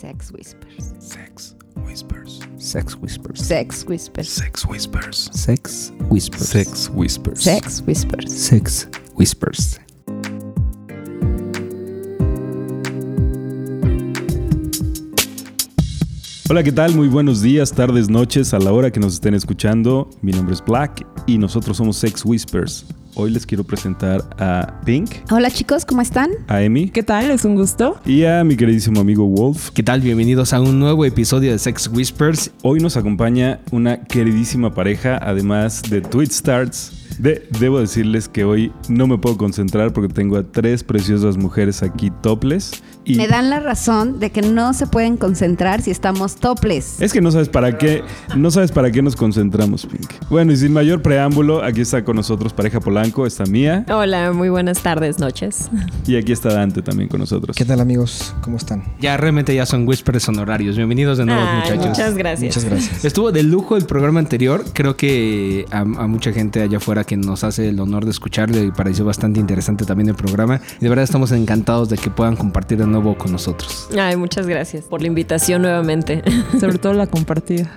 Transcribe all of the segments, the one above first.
Sex Whispers. Sex Whispers. Sex Whispers. Sex Whispers. Sex Whispers. Sex Whispers. Sex Whispers. Sex Whispers. Sex Whispers. Hola, ¿qué tal? Muy buenos días, tardes, noches, a la hora que nos estén escuchando. Mi nombre es Black y nosotros somos Sex Whispers. Hoy les quiero presentar a Pink, Hola chicos, ¿cómo están? a Emi ¿Qué tal? Es un gusto. y a mi queridísimo amigo Wolf. ¿Qué tal? Bienvenidos a un nuevo episodio de Sex Whispers. Hoy nos acompaña una queridísima pareja, además de Tweet Starts. De- debo decirles que hoy no me puedo concentrar porque tengo a tres preciosas mujeres aquí topless. Y Me dan la razón de que no se pueden concentrar si estamos toples. Es que no sabes para qué, no sabes para qué nos concentramos, Pink. Bueno, y sin mayor preámbulo, aquí está con nosotros pareja Polanco, está Mía Hola, muy buenas tardes, noches. y aquí está Dante también con nosotros. ¿Qué tal amigos? ¿Cómo están? Ya realmente ya son Whispers honorarios. Bienvenidos de nuevo, Ay, muchachos. muchas gracias. Muchas gracias. Estuvo de lujo el programa anterior. Creo que a, a mucha gente allá afuera que nos hace el honor de escucharle y pareció bastante interesante también el programa. Y de verdad estamos encantados de que puedan compartir de nuevo con nosotros. Ay, muchas gracias por la invitación nuevamente. Sobre todo la compartida.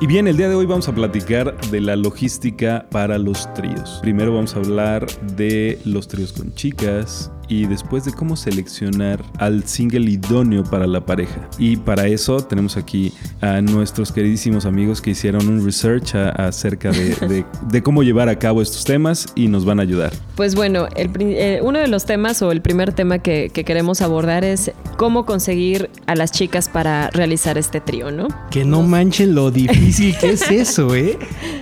Y bien, el día de hoy vamos a platicar de la logística para los tríos. Primero vamos a hablar de los tríos con chicas y después de cómo seleccionar al single idóneo para la pareja. Y para eso tenemos aquí a nuestros queridísimos amigos que hicieron un research a- acerca de, de- de cómo llevar a cabo estos temas y nos van a ayudar. Pues bueno, el eh, uno de los temas o el primer tema que, que queremos abordar es cómo conseguir a las chicas para realizar este trío, ¿no? Que no manchen lo difícil que es eso, ¿eh?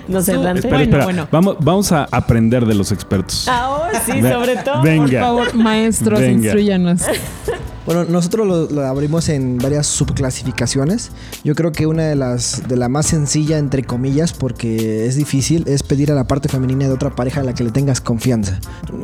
No sé, Dante. Espera, Bueno, espera. bueno. Vamos, vamos a aprender de los expertos. Ah, oh, sí, sobre todo. venga. Por favor, maestros, Venga. instruyanos. Bueno, nosotros lo, lo abrimos en varias subclasificaciones. Yo creo que una de las de la más sencilla entre comillas porque es difícil es pedir a la parte femenina de otra pareja a la que le tengas confianza.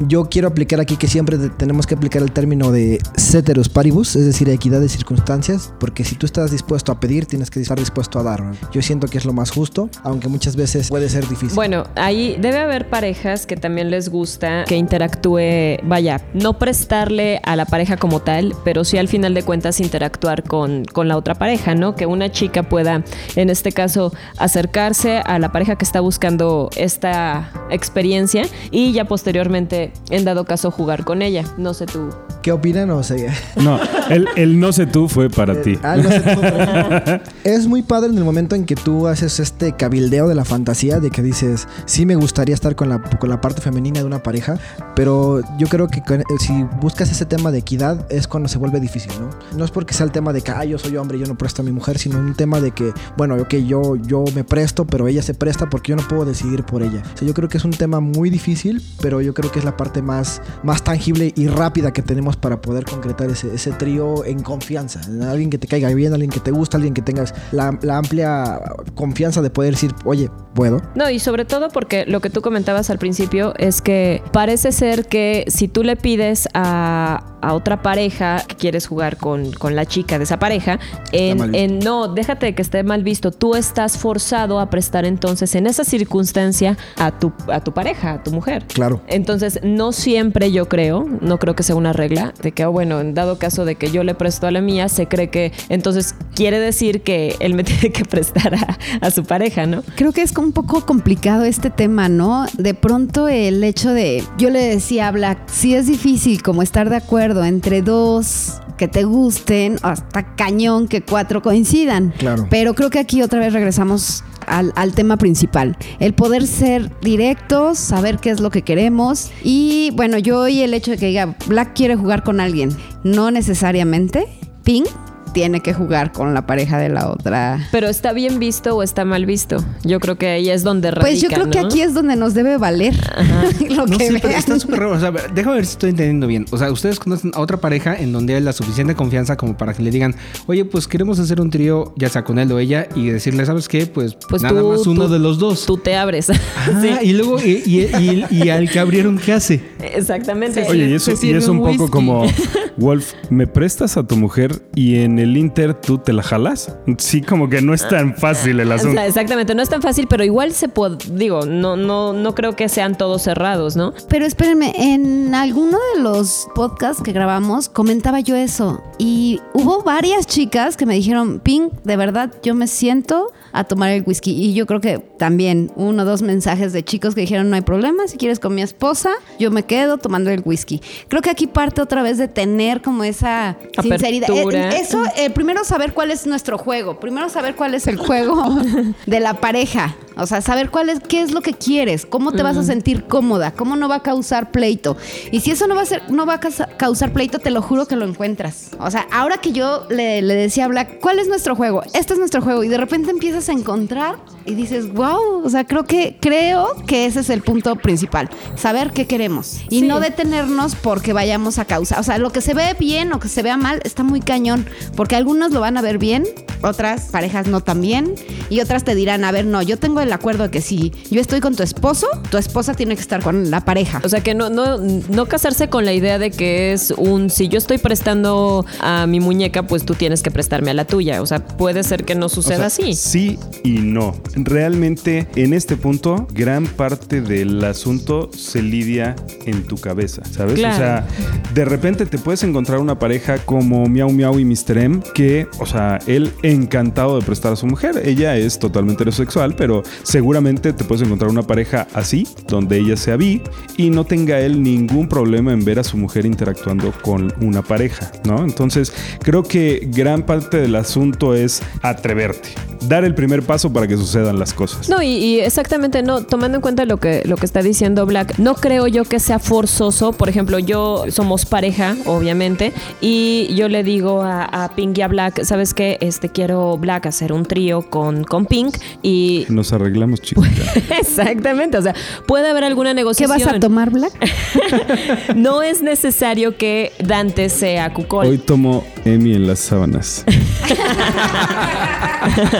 Yo quiero aplicar aquí que siempre te- tenemos que aplicar el término de ceteros paribus, es decir, equidad de circunstancias, porque si tú estás dispuesto a pedir, tienes que estar dispuesto a dar. Yo siento que es lo más justo, aunque muchas veces puede ser difícil. Bueno, ahí debe haber parejas que también les gusta que interactúe, vaya, no prestarle a la pareja como tal, pero sí al final de cuentas interactuar con, con la otra pareja, ¿no? Que una chica pueda, en este caso, acercarse a la pareja que está buscando esta experiencia y ya posteriormente, en dado caso, jugar con ella. No sé tú. ¿Qué opinan o sea? No, el, el no sé tú fue para ti. Ah, no sé pero- es muy padre en el momento en que tú haces este cabildeo de la fantasía, de que dices, sí me gustaría estar con la, con la parte femenina de una pareja, pero yo creo que con- si buscas ese tema de equidad es cuando se vuelve difícil, ¿no? No es porque sea el tema de que, yo soy hombre yo no presto a mi mujer, sino un tema de que, bueno, ok, yo, yo me presto, pero ella se presta porque yo no puedo decidir por ella. Yo creo que es un tema muy difícil, pero yo creo que es la parte más, más tangible y rápida que tenemos para poder concretar ese, ese trío en confianza. Alguien que te caiga bien, alguien que te gusta, alguien que tengas la, la amplia confianza de poder decir, oye, puedo. No, y sobre todo porque lo que tú comentabas al principio es que parece ser que si tú le pides a, a otra pareja que quieres jugar con, con la chica de esa pareja, en, no, déjate de que esté mal visto, tú estás forzado a prestar entonces en esa circunstancia a tu, a tu pareja, a tu mujer. Claro. Entonces, no siempre yo creo, no creo que sea una regla, de que, oh, bueno, en dado caso de que yo le presto a la mía, se cree que entonces quiere decir que él me tiene que prestar a, a su pareja, ¿no? Creo que es como un poco complicado este tema, ¿no? De pronto el hecho de, yo le decía a Black, sí es difícil como estar de acuerdo entre dos que te gusten, hasta cañón que cuatro coincidan. Claro. Pero creo que aquí otra vez regresamos al, al tema principal. El poder ser directos, saber qué es lo que queremos. Y bueno, yo y el hecho de que diga, Black quiere jugar con alguien, no necesariamente. Pink tiene que jugar con la pareja de la otra. Pero está bien visto o está mal visto. Yo creo que ahí es donde radica, Pues yo creo que aquí es donde nos debe valer lo No, que sí, pero vean. está súper raro. O sea, déjame ver si estoy entendiendo bien. O sea, ustedes conocen a otra pareja en donde hay la suficiente confianza como para que le digan, oye, pues queremos hacer un trío, ya sea con él o ella, y decirle, ¿sabes qué? Pues, Pues nada tú- más uno tú- de los dos. Tú te abres. Ah, Sí, y luego, y, y- y- y al que abrieron, ¿qué hace? exactamente. Oye, y eso, es un un poco como, Wolf, ¿me prestas a tu mujer y en en el Inter tú te la jalas. Sí, como que no es tan fácil el O asunto. sea, exactamente, no es tan fácil, pero igual se puede, digo, no, no, no creo que sean todos cerrados, ¿no? Pero espérenme, en alguno de los podcasts que grabamos comentaba yo eso y hubo varias chicas que me dijeron, Pink, de verdad yo me siento a tomar el whisky y yo creo que también uno o dos mensajes de chicos que dijeron no hay problema, si quieres con mi esposa, yo me quedo tomando el whisky. Creo que aquí parte otra vez de tener como esa sinceridad. Apertura. Eh, Eso, eh, primero saber cuál es nuestro juego, primero saber cuál es el juego de la pareja, o sea, saber cuál es, qué es lo que quieres, cómo te vas a sentir cómoda, cómo no va a causar pleito. Y si eso no va a ser, no va a causa- causar pleito, te lo juro que lo encuentras. O sea, ahora que yo le, le decía a Black, ¿cuál es nuestro juego? Este es nuestro juego. Y de repente empiezas a encontrar y dices, wow, o sea, creo que, creo que ese es el punto principal. Saber qué queremos. Y Sí. no detenernos porque vayamos a causar. O sea, lo que se ve bien o que se vea mal está muy cañón. Porque algunos lo van a ver bien, otras parejas no tan bien. Y otras te dirán, a ver, no, yo tengo el acuerdo de que si yo estoy con tu esposo, tu esposa tiene que estar con la pareja. O sea, que no, no, no casarse con la idea de que es un, si yo estoy prestando a mi muñeca, pues tú tienes que prestarme a la tuya. O sea, puede ser que no O suceda sea, así. Sí y no. Realmente, en este punto, gran parte del asunto se lidia en tu cabeza, ¿sabes? Claro. O sea, de repente te puedes encontrar una pareja como Miau Miau y Mr. M, que, o sea, él encantado de prestar a su mujer. Ella es totalmente heterosexual, pero seguramente te puedes encontrar una pareja así, donde ella sea bi y no tenga él ningún problema en ver a su mujer interactuando con una pareja, ¿no? Entonces, creo que gran parte del asunto es atreverte, dar el primer paso para que sucedan las cosas. No, y, y exactamente, no, tomando en cuenta lo que, lo que está diciendo Black, no creo yo que sea forzoso. Por ejemplo, yo somos pareja, obviamente, y yo le digo a, a Pink y a Black, ¿sabes qué? Este quiero Black hacer un trío con, con Pink y. Nos arreglamos, chicos. Exactamente, o sea, puede haber alguna ¿Qué negociación. vas a tomar, Black? No es necesario que Dante sea cucol. Hoy tomo Emi en las sábanas.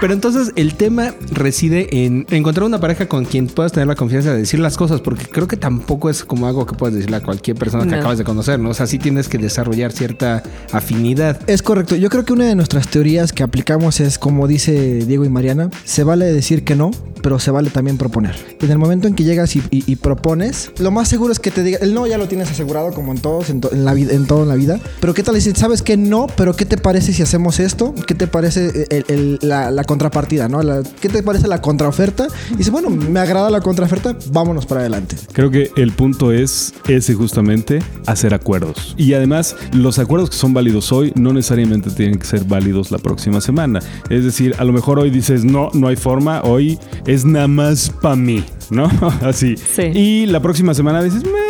Pero entonces el tema reside en encontrar una pareja con quien puedas tener la confianza de decir las cosas, porque creo que tampoco es como algo que puedas decirle a cualquier persona que No. acabas de conocer, ¿no? O sea, sí tienes que desarrollar cierta afinidad. Es correcto. Yo creo que una de nuestras teorías que aplicamos es, como dice Diego y Mariana, se vale decir que no, pero se vale también proponer. Y en el momento en que llegas y, y- y propones, lo más seguro es que te diga, el no ya lo tienes asegurado como en todos, en, to- en la vida, en todo en la vida. Pero qué tal si sabes que no, pero qué te parece si hacemos esto? ¿Qué te parece el- el- la, la contrapartida, no? La- ¿Qué te parece la contraoferta? Y dice, bueno, me agrada la contraoferta, vámonos para adelante. Creo que el punto es ese justamente, hacer acuerdos. Y además, los acuerdos que son válidos hoy no necesariamente tienen que ser válidos la próxima semana. Es decir, a lo mejor hoy dices, no, no hay forma, hoy es nada más para mí, ¿no? Así. Sí. Y la próxima semana dices, "Meh,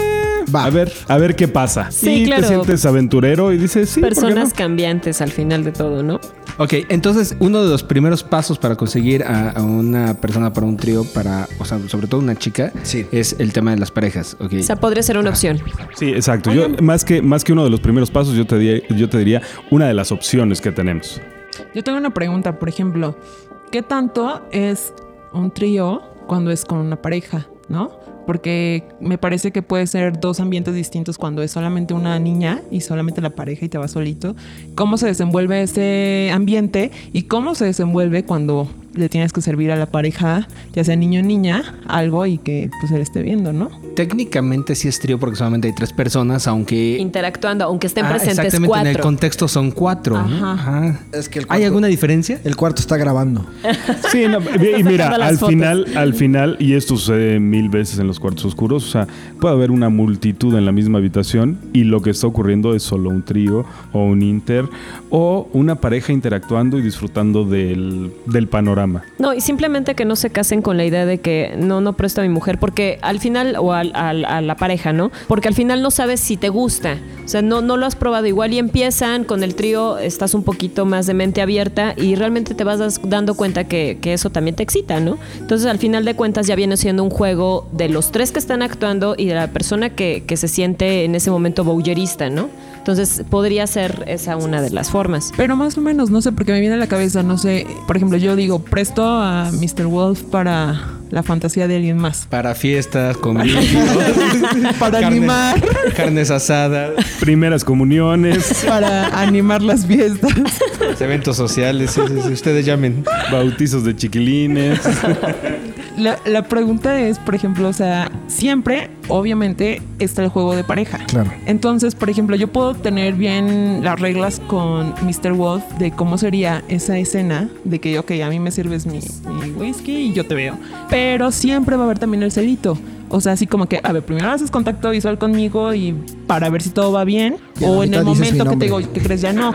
Va. a ver, a ver qué pasa. Sí, y claro. te sientes aventurero y dices, sí, ¿por qué Personas no?". cambiantes al final de todo, ¿no? Ok, entonces uno de los primeros pasos para conseguir a, a una persona para un trío, para, o sea, sobre todo una chica, Sí. es el tema de las parejas. Ok. O sea, podría ser una opción. Sí, exacto. Yo, más, que, más que uno de los primeros pasos, yo te, di- yo te diría una de las opciones que tenemos. Yo tengo una pregunta, por ejemplo, ¿qué tanto es un trío cuando es con una pareja, no? Porque me parece que puede ser dos ambientes distintos cuando es solamente una niña y solamente la pareja y te vas solito. ¿Cómo se desenvuelve ese ambiente y cómo se desenvuelve cuando le tienes que servir a la pareja, ya sea niño o niña, algo y que pues él esté viendo, ¿no? Técnicamente sí es trío porque solamente hay tres personas, aunque... Interactuando, aunque estén Ah, presentes exactamente, en el cuatro. contexto son cuatro. Ajá. Ajá. Es que el ¿Hay alguna diferencia? El cuarto está grabando. Sí, no, y mira, al fotos. final, al final, y esto sucede mil veces en los cuartos oscuros, o sea, puede haber una multitud en la misma habitación y lo que está ocurriendo es solo un trío o un inter o una pareja interactuando y disfrutando del, del panorama. No, y simplemente que no se casen con la idea de que no, no presto a mi mujer, porque al final, o al- a la pareja, ¿no? Porque al final no sabes si te gusta. O sea, no, no lo has probado igual y empiezan con el trío, estás un poquito más de mente abierta y realmente te vas dando cuenta que, que eso también te excita, ¿no? Entonces, al final de cuentas, ya viene siendo un juego de los tres que están actuando y de la persona que, que se siente en ese momento bowlerista, ¿no? Entonces podría ser esa una de las formas. Pero más o menos, no sé, porque me viene a la cabeza, no sé, por ejemplo, yo digo, presto a Mr. Wolf para la fantasía de alguien más. Para fiestas, convivios, Para carnes- animar, carnes asadas, Primeras comuniones, para animar las fiestas. eventos sociales. sí, sí, sí, ustedes llamen. bautizos de chiquilines. La, la pregunta es, por ejemplo, o sea, siempre, obviamente, está el juego de pareja. Claro. Entonces, por ejemplo, yo puedo tener bien las reglas con Mr. Wolf de cómo sería esa escena de que, ok, a mí me sirves mi, mi whisky y yo te veo. Pero siempre va a haber también el celito. O sea, así como que, a ver, primero haces contacto visual conmigo y para ver si todo va bien. O en el momento que te digo, ¿qué crees? Ya no.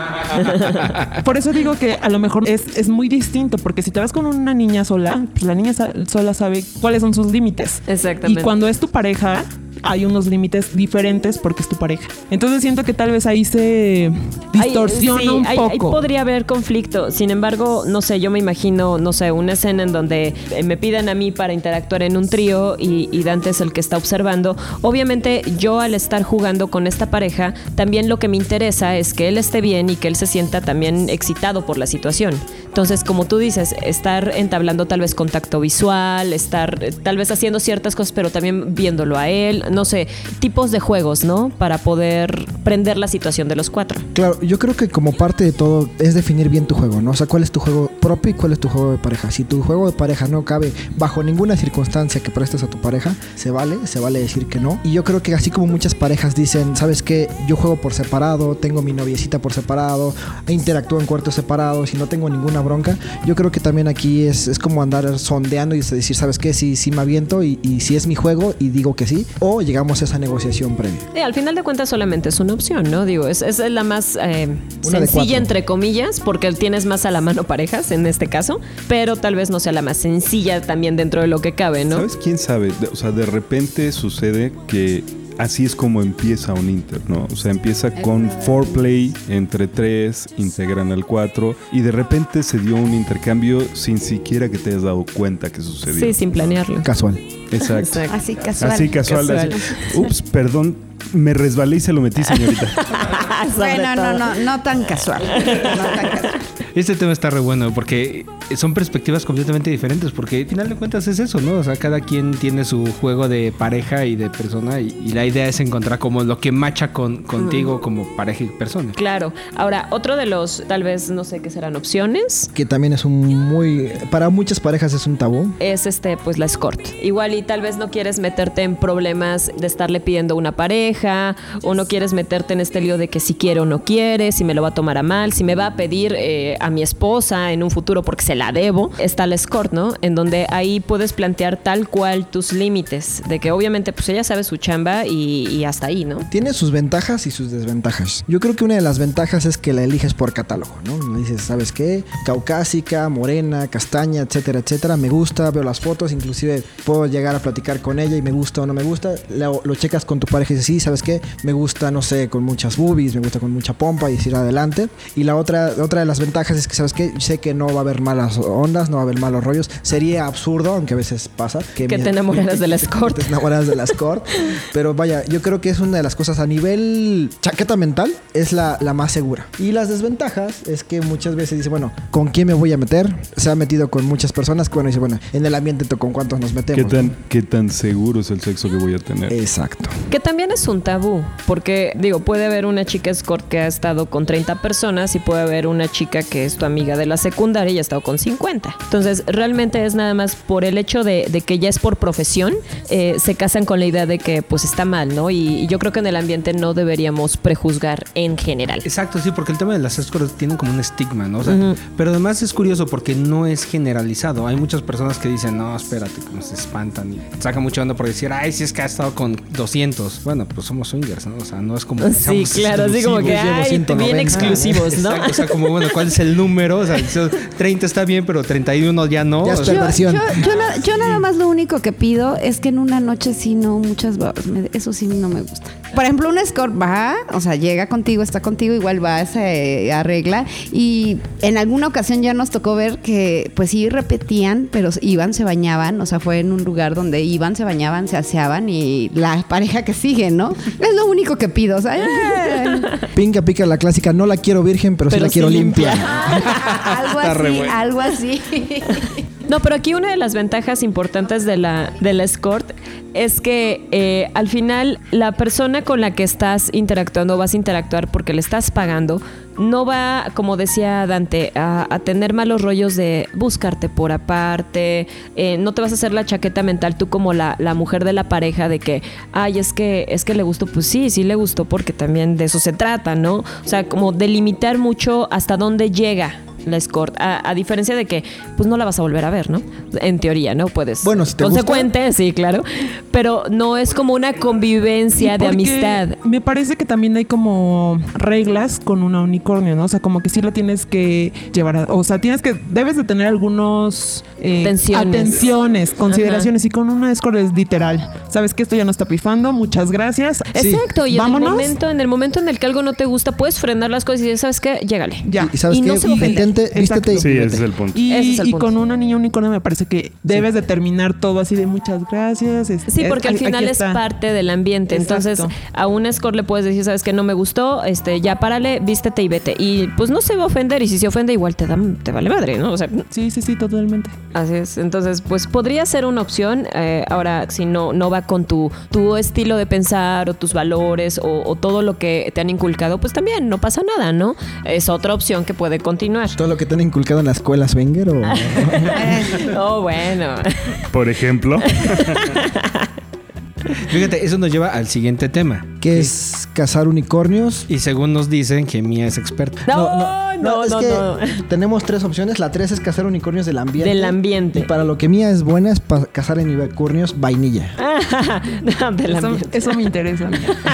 Por eso digo que a lo mejor es, es muy distinto, porque si te vas con una niña sola, pues la niña sola sabe cuáles son sus límites. Exactamente. Y cuando es tu pareja, hay unos límites diferentes porque es tu pareja. Entonces siento que tal vez ahí se distorsiona Ahí- sí, un poco. ahí podría haber conflicto. Sin embargo, no sé, yo me imagino, no sé, una escena en donde eh, me pidan a mí para interactuar en un trío y, y Dante es el que está observando. Obviamente, yo al estar jugando con esta pareja, también lo que me interesa es que él esté bien y que él se sienta también excitado por la situación. Entonces, como tú dices, estar entablando tal vez contacto visual, estar eh, tal vez haciendo ciertas cosas, pero también viéndolo a él, no sé, tipos de juegos, ¿no? Para poder prender la situación de los cuatro. Claro, yo creo que como parte de todo es definir bien tu juego, ¿no? O sea, cuál es tu juego propio y cuál es tu juego de pareja. Si tu juego de pareja no cabe bajo ninguna circunstancia que prestes a tu pareja, se vale, se vale decir que no. Y yo creo que así como muchas parejas dicen, ¿sabes qué? Yo juego por separado, tengo mi noviecita por separado, interactúo en cuartos separados y no tengo ninguna bronca. Yo creo que también aquí es, es como andar sondeando y decir, ¿sabes qué? Sí, sí me aviento y, y si es mi juego y digo que sí, o llegamos a esa negociación previa. Sí, al final de cuentas solamente es una opción, ¿no? Digo, es, es la más eh, sencilla entre comillas, porque tienes más a la mano parejas en este caso, pero tal vez no sea la más sencilla también dentro de lo que cabe, ¿no? ¿Sabes quién sabe? O sea, de repente sucede que así es como empieza un Inter, ¿no? O sea, empieza con foreplay entre tres, integran al cuatro y de repente se dio un intercambio sin siquiera que te hayas dado cuenta que sucedió. Sí, sin planearlo. Casual. Exacto. Exacto. Así casual. Así casual. Casual. así. Ups, perdón, me resbalé y se lo metí, señorita. Bueno, no, no, no tan casual. No tan casual. Este tema está re bueno porque son perspectivas completamente diferentes porque al final de cuentas es eso, ¿no? O sea, cada quien tiene su juego de pareja y de persona y, y la idea es encontrar como lo que macha con, contigo como pareja y persona. Claro. Ahora, otro de los, tal vez, no sé qué serán opciones, que también es un muy para muchas parejas es un tabú es este, pues la escort. Igual y tal vez no quieres meterte en problemas de estarle pidiendo una pareja, o no quieres meterte en este lío de que si quiere o no quiere, si me lo va a tomar a mal, si me va a pedir eh, a mi esposa en un futuro porque se la debo. Está la escort, ¿no? En donde ahí puedes plantear tal cual tus límites, de que obviamente pues ella sabe su chamba y, hasta ahí, ¿no? tiene sus ventajas y sus desventajas yo creo que una de las ventajas es que la eliges por catálogo no dices sabes qué caucásica morena castaña etcétera etcétera me gusta veo las fotos inclusive puedo llegar a platicar con ella y me gusta o no me gusta lo, lo checas con tu pareja y dices sí sabes qué me gusta no sé con muchas boobies me gusta con mucha pompa y decir adelante y la otra otra de las ventajas es que sabes qué sé que no va a haber malas ondas no va a haber malos rollos sería absurdo aunque a veces pasa Que te enamoraras de la escort. te enamoras de la escort. Pero vaya, yo creo que es una de las cosas a nivel chaqueta mental, es la, la más segura. Y las desventajas es que muchas veces dice, bueno, ¿con quién me voy a meter? Se ha metido con muchas personas que, bueno, dice, bueno, en el ambiente to- con cuántos nos ¿Qué metemos. tan, ¿no? ¿Qué tan seguro es el sexo que voy a tener? Exacto. Que también es un tabú, porque digo, puede haber una chica escort que ha estado con 30 personas y puede haber una chica que es tu amiga de la secundaria y ha estado con 50. Entonces, realmente es nada más por el hecho de, de que ya es por profesión, eh, se casan con la idea de que pues está mal, ¿no? Y, y yo creo que en el ambiente no deberíamos prejuzgar en general. Exacto, sí, porque el tema de las escorts tienen como un estigma, ¿no? O sea, Pero además es curioso porque no es generalizado. Hay muchas personas que dicen, no, espérate, que nos espantan y sacan mucho onda por decir, ay, si es que ha estado con 200. Bueno, pues somos swingers, ¿no? O sea, no es como. que Sí, claro, así como que, ay, 190, bien exclusivos, ¿no? Exacto, o sea, como, bueno, ¿cuál es el número? O sea, eso, 30 está bien, pero 31 ya no. Ya Yo, Perversión. yo- yo na- yo nada más lo único que pido es que en una noche sí no muchas babas. Me- Eso sí no me gusta. Por ejemplo, un escort va, o sea, llega contigo, está contigo, igual va, se arregla. Y en alguna ocasión ya nos tocó ver que, pues sí, repetían, pero iban, se bañaban. O sea, fue en un lugar donde iban, se bañaban, se aseaban y la pareja que sigue, ¿no? Es lo único que pido. O sea, eh. Pinca pica la clásica, no la quiero virgen, pero, sí la quiero sí limpia. algo así, algo así. No, pero aquí una de las ventajas importantes de la, de la escort es que eh, al final la persona con la que estás interactuando, vas a interactuar porque le estás pagando, no va, como decía Dante, a, tener malos rollos de buscarte por aparte, eh, no te vas a hacer la chaqueta mental tú como la, la mujer de la pareja de que, ay, es que, es que le gustó, pues sí, sí le gustó porque también de eso se trata, ¿no? O sea, como delimitar mucho hasta dónde llega la escort, a, a diferencia de que pues no la vas a volver a ver, ¿no? En teoría, ¿no? Puedes. Bueno, si te Consecuente, sí, claro. Pero no es como una convivencia de amistad. Me parece que también hay como reglas con una unicornio, ¿no? O sea, como que sí lo tienes que llevar, a- o sea, tienes que, debes de tener algunos eh, Atenciones. atenciones, consideraciones y con una escort es literal. Sabes que esto ya no está pifando, muchas gracias. Exacto, y en el, momento, en el momento en el que algo no te gusta, puedes frenar las cosas y decir, ¿sabes qué? Llégale. Ya. Y sabes Y no qué, se vístete y Sí, ese es el punto. Y, Ese es el y punto. con una niña unicornio me parece que debes de terminar todo así de muchas gracias. Sí, porque al final es parte del ambiente. Entonces, a un escort le puedes decir, sabes que no me gustó, este, ya párale, vístete y vete. Y pues no se va a ofender, y si se ofende, igual te da, te vale madre, ¿no? O sea, Sí, sí, sí, totalmente. Así es. Entonces, pues podría ser una opción. eh, ahora, si no, no va con tu, tu estilo de pensar o tus valores o, o todo lo que te han inculcado, pues también no pasa nada, ¿no? Es otra opción que puede continuar. Todo lo que te han inculcado en la escuela Swenger o... oh, bueno. Por ejemplo, Fíjate, eso nos lleva al siguiente tema. ¿Qué es cazar unicornios? Y según nos dicen que Mía es experta. No, no, no, es no. que tenemos tres opciones. La tres es cazar unicornios del ambiente. Del ambiente. Y para lo que mía es buena es cazar en unicornios vainilla. No, del Eso, ambiente. eso me interesa.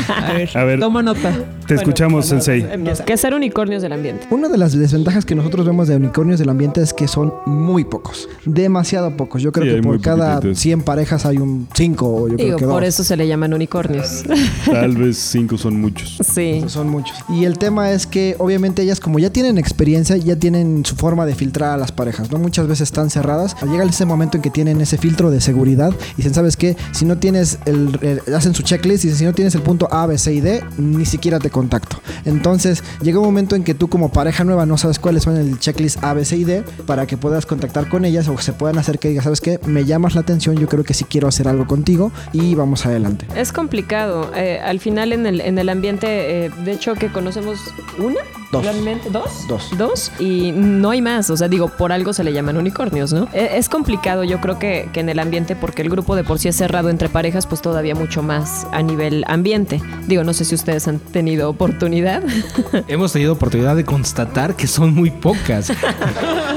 A ver, A ver. toma nota. te escuchamos, Sensei. Que ser unicornios del ambiente. Una de las desventajas que nosotros vemos de unicornios del ambiente es que son muy pocos. Demasiado pocos. Yo creo Sí, que por cada poquititos. 100 parejas hay un 5 o yo Digo, creo que por dos. eso se le llaman unicornios. Tal vez cinco son muchos. sí. Son muchos. Y el tema es que obviamente ellas como ya tienen experiencia, ya tienen su forma de filtrar a las parejas, ¿no? Muchas veces están cerradas. Llega ese momento en que tienen ese filtro de seguridad y dicen, ¿sabes qué? Si no tienes el, el- hacen su checklist y dicen, si no tienes el punto A, B, C y D, ni siquiera te contacto. Entonces, llega un momento en que tú como pareja nueva no sabes cuáles son el checklist A, B, C y D para que puedas contactar con ellas o se puedan hacer que digas, ¿sabes qué? Me llamas la atención, yo creo que sí quiero hacer algo contigo y vamos adelante. Es complicado. Eh, al final en el, en el ambiente, eh, de hecho que conocemos una, Dos. realmente dos, Dos. dos y no hay más. O sea, digo, por algo se le llaman unicornios, ¿no? Eh, es complicado, yo creo que, que en el ambiente porque el grupo de por sí es cerrado entre parejas, pues todavía mucho más a nivel ambiente. Digo, no sé si ustedes han tenido oportunidad. Hemos tenido oportunidad de constatar que son muy pocas.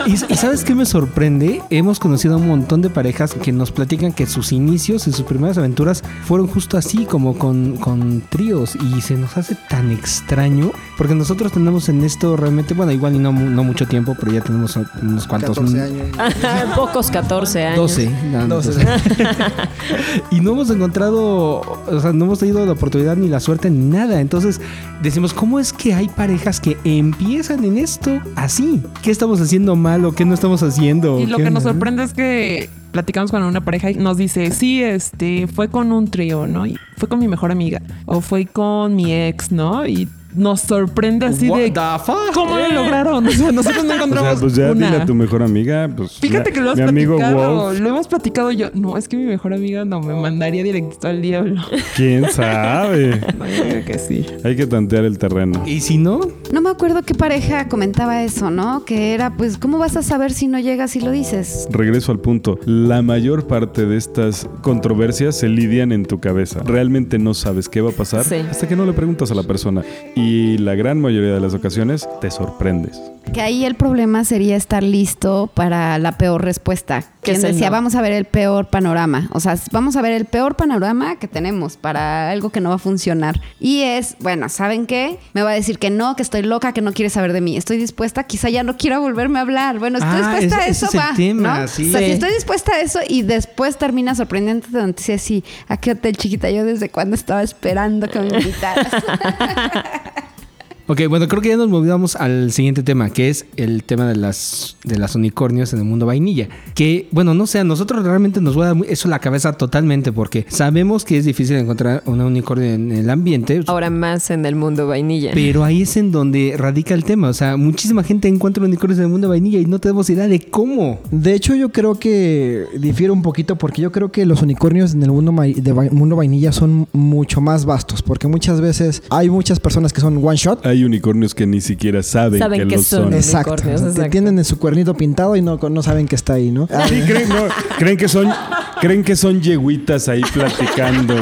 y, y ¿sabes qué me sorprende? Hemos conocido a un montón de parejas que nos platican que sus inicios y sus primeras aventuras fueron justo así, como con, con tríos. Y se nos hace tan extraño, porque nosotros tenemos en esto realmente, bueno, igual y no, no mucho tiempo, pero ya tenemos unos cuantos... 14 años. Pocos 14 años. 12. no, Doce. entonces- y no hemos encontrado, o sea, no hemos tenido la oportunidad ni la suerte ni nada. Entonces decimos, ¿cómo es que hay parejas que empiezan en esto así? ¿Qué estamos haciendo mal o qué no estamos haciendo? Y lo ¿Qué que nos sorprende es que platicamos con una pareja y nos dice, sí, este, fue con un trío, ¿no? Y fue con mi mejor amiga. O fue con mi ex, ¿no? Y nos sorprende así What de the fuck? cómo lo lograron. O sea, nosotros no O encontramos sea, pues ya una. dile a tu mejor amiga, pues. Fíjate que lo has Mi amigo platicado, Wolf, lo hemos platicado yo. No, es que mi mejor amiga no me mandaría directo al diablo. quién sabe. No, yo creo que sí. Hay que tantear el terreno. Y si no, No me acuerdo qué pareja comentaba eso, ¿no? Que era, pues, ¿cómo vas a saber si no llegas y lo dices? Regreso al punto. La mayor parte de estas controversias se lidian en tu cabeza. Realmente no sabes qué va a pasar Sí. hasta que no le preguntas a la persona. Y la gran mayoría de las ocasiones te sorprendes. Que ahí el problema sería estar listo para la peor respuesta. Que Quien es decía, no. vamos a ver el peor panorama. O sea, vamos a ver el peor panorama que tenemos para algo que no va a funcionar. Y es, bueno, ¿saben qué? Me va a decir que no, que estoy loca, que no quiere saber de mí. Estoy dispuesta, quizá ya no quiera volverme a hablar. Bueno, estoy Ah, dispuesta a eso, es va. tema, ¿no? sí. O sea, si estoy dispuesta a eso y después termina sorprendente de noticia así, ¿a qué hotel chiquita? Yo desde cuando estaba esperando que me invitaras. Ok, bueno, creo que ya nos movamos al siguiente tema, que es el tema de las, de las unicornios en el mundo vainilla. Que, bueno, no sé, a nosotros realmente nos vuela muy- eso la cabeza totalmente, porque sabemos que es difícil encontrar una unicornio en el ambiente. Ahora más en el mundo vainilla. Pero ahí es en donde radica el tema. O sea, muchísima gente encuentra unicornios en el mundo vainilla y no tenemos idea de cómo. De hecho, yo creo que difiere un poquito porque yo creo que los unicornios en el mundo, ma- de va- mundo vainilla son mucho más vastos. Porque muchas veces hay muchas personas que son one shot. Hay unicornios que ni siquiera saben, Saben que que lo son. son. Exacto. unicornios, Te exacto. tienen en su cuernito pintado y no, no saben que está ahí, ¿no? Ah, Sí, creen, no, creen que son, creen que son yeguitas ahí platicando.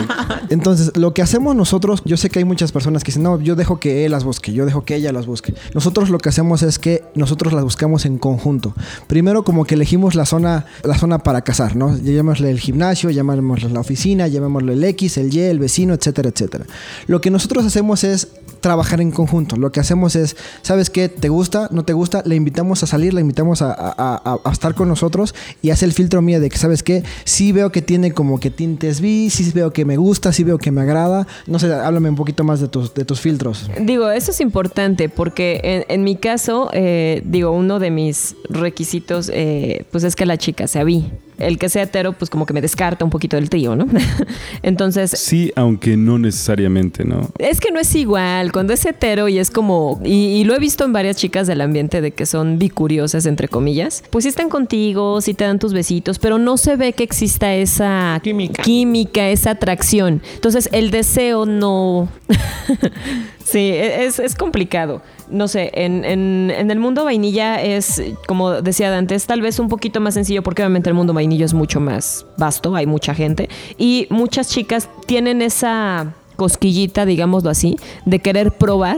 Entonces, lo que hacemos nosotros, yo sé que hay muchas personas que dicen, no, yo dejo que él las busque, yo dejo que ella las busque. Nosotros lo que hacemos es que nosotros las buscamos en conjunto. Primero, como que elegimos la zona, la zona para cazar, ¿no? Llamémosle el gimnasio, llamémosle la oficina, llamémosle el X, el Y, el vecino, etcétera, etcétera. Lo que nosotros hacemos es trabajar en conjunto. Lo que hacemos es, ¿sabes qué? ¿Te gusta? ¿No te gusta? Le invitamos a salir, le invitamos a, estar con nosotros y hace el filtro mío de que, ¿sabes qué? Sí veo que tiene como que tintes bi, sí veo que me gusta, sí veo que me agrada. No sé, háblame un poquito más de tus, de tus filtros. Digo, eso es importante porque en, mi caso, eh, digo, uno de mis requisitos, eh, pues es que la chica sea bi. El que sea hetero, pues como que me descarta un poquito del trío, ¿no? Entonces, Sí, aunque no necesariamente, ¿no? es que no es igual. Cuando es hetero y es como. Y, y lo he visto en varias chicas del ambiente de que son bicuriosas, entre comillas. Pues sí están contigo, sí te dan tus besitos, pero no se ve que exista esa Química. química, esa atracción. Entonces, el deseo no. sí, e, es, es complicado. No sé, en, en- en el mundo vainilla es, como decía antes, tal vez un poquito más sencillo porque obviamente el mundo vainilla es mucho más vasto, hay mucha gente y muchas chicas tienen esa cosquillita, digámoslo así, de querer probar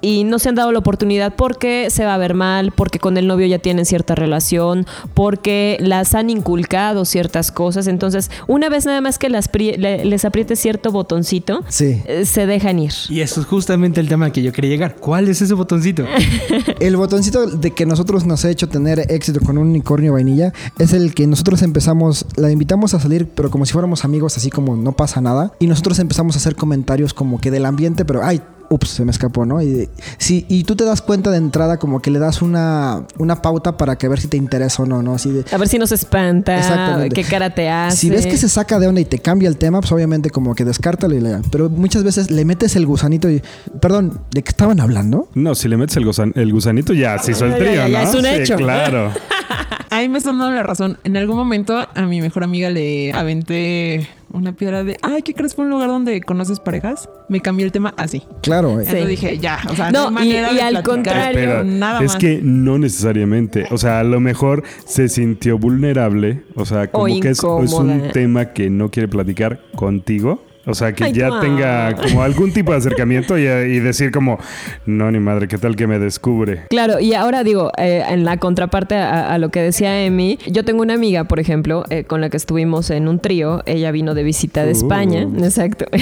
y no se han dado la oportunidad porque se va a ver mal, porque con el novio ya tienen cierta relación, porque las han inculcado ciertas cosas. Entonces, una vez nada más que las les apriete cierto botoncito, Sí. eh, se dejan ir. Y eso es justamente el tema al que yo quería llegar. ¿Cuál es ese botoncito? El botoncito de que nosotros nos ha hecho tener éxito con un unicornio vainilla es el que nosotros empezamos, la invitamos a salir, pero como si fuéramos amigos, así como no pasa nada. Y nosotros empezamos a hacer comentarios como que del ambiente, pero ay. Ups, se me escapó, ¿no? Y, sí, y tú te das cuenta de entrada como que le das una, una pauta para que ver si te interesa o no, ¿no? Así de, A ver si nos espanta, Exactamente. qué cara te hace. Si ves que se saca de onda y te cambia el tema, pues obviamente como que descártalo y le... Pero muchas veces le metes el gusanito y... Perdón, ¿de qué estaban hablando? No, si le metes el, gusan- el gusanito, ya se hizo el trío, ya, ya ¿no? es un Sí, hecho. claro. Ahí me están dando la razón. En algún momento a mi mejor amiga le aventé una piedra de, ay, ¿qué crees? Fue un lugar donde conoces parejas. Me cambié el tema así. Claro, eh. Entonces dije, ya, o sea, No, no, hay manera y de al contrario, nada es más. que no necesariamente. O sea, a lo mejor se sintió vulnerable. O sea, como O que es, es un tema que no quiere platicar contigo. O sea, que Ay, ya no. tenga como algún tipo de acercamiento y, y decir como, no, ni madre, ¿qué tal que me descubre? Claro, y ahora digo, eh, en la contraparte a, a lo que decía Emi, yo tengo una amiga, por ejemplo, eh, con la que estuvimos en un trío, ella vino de visita de Uh. España, exacto.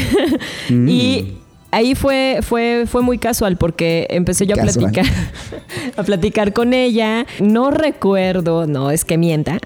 Mm. Y ahí fue, fue, fue muy casual porque empecé yo a platicar, a platicar con ella. No recuerdo, no es que mienta,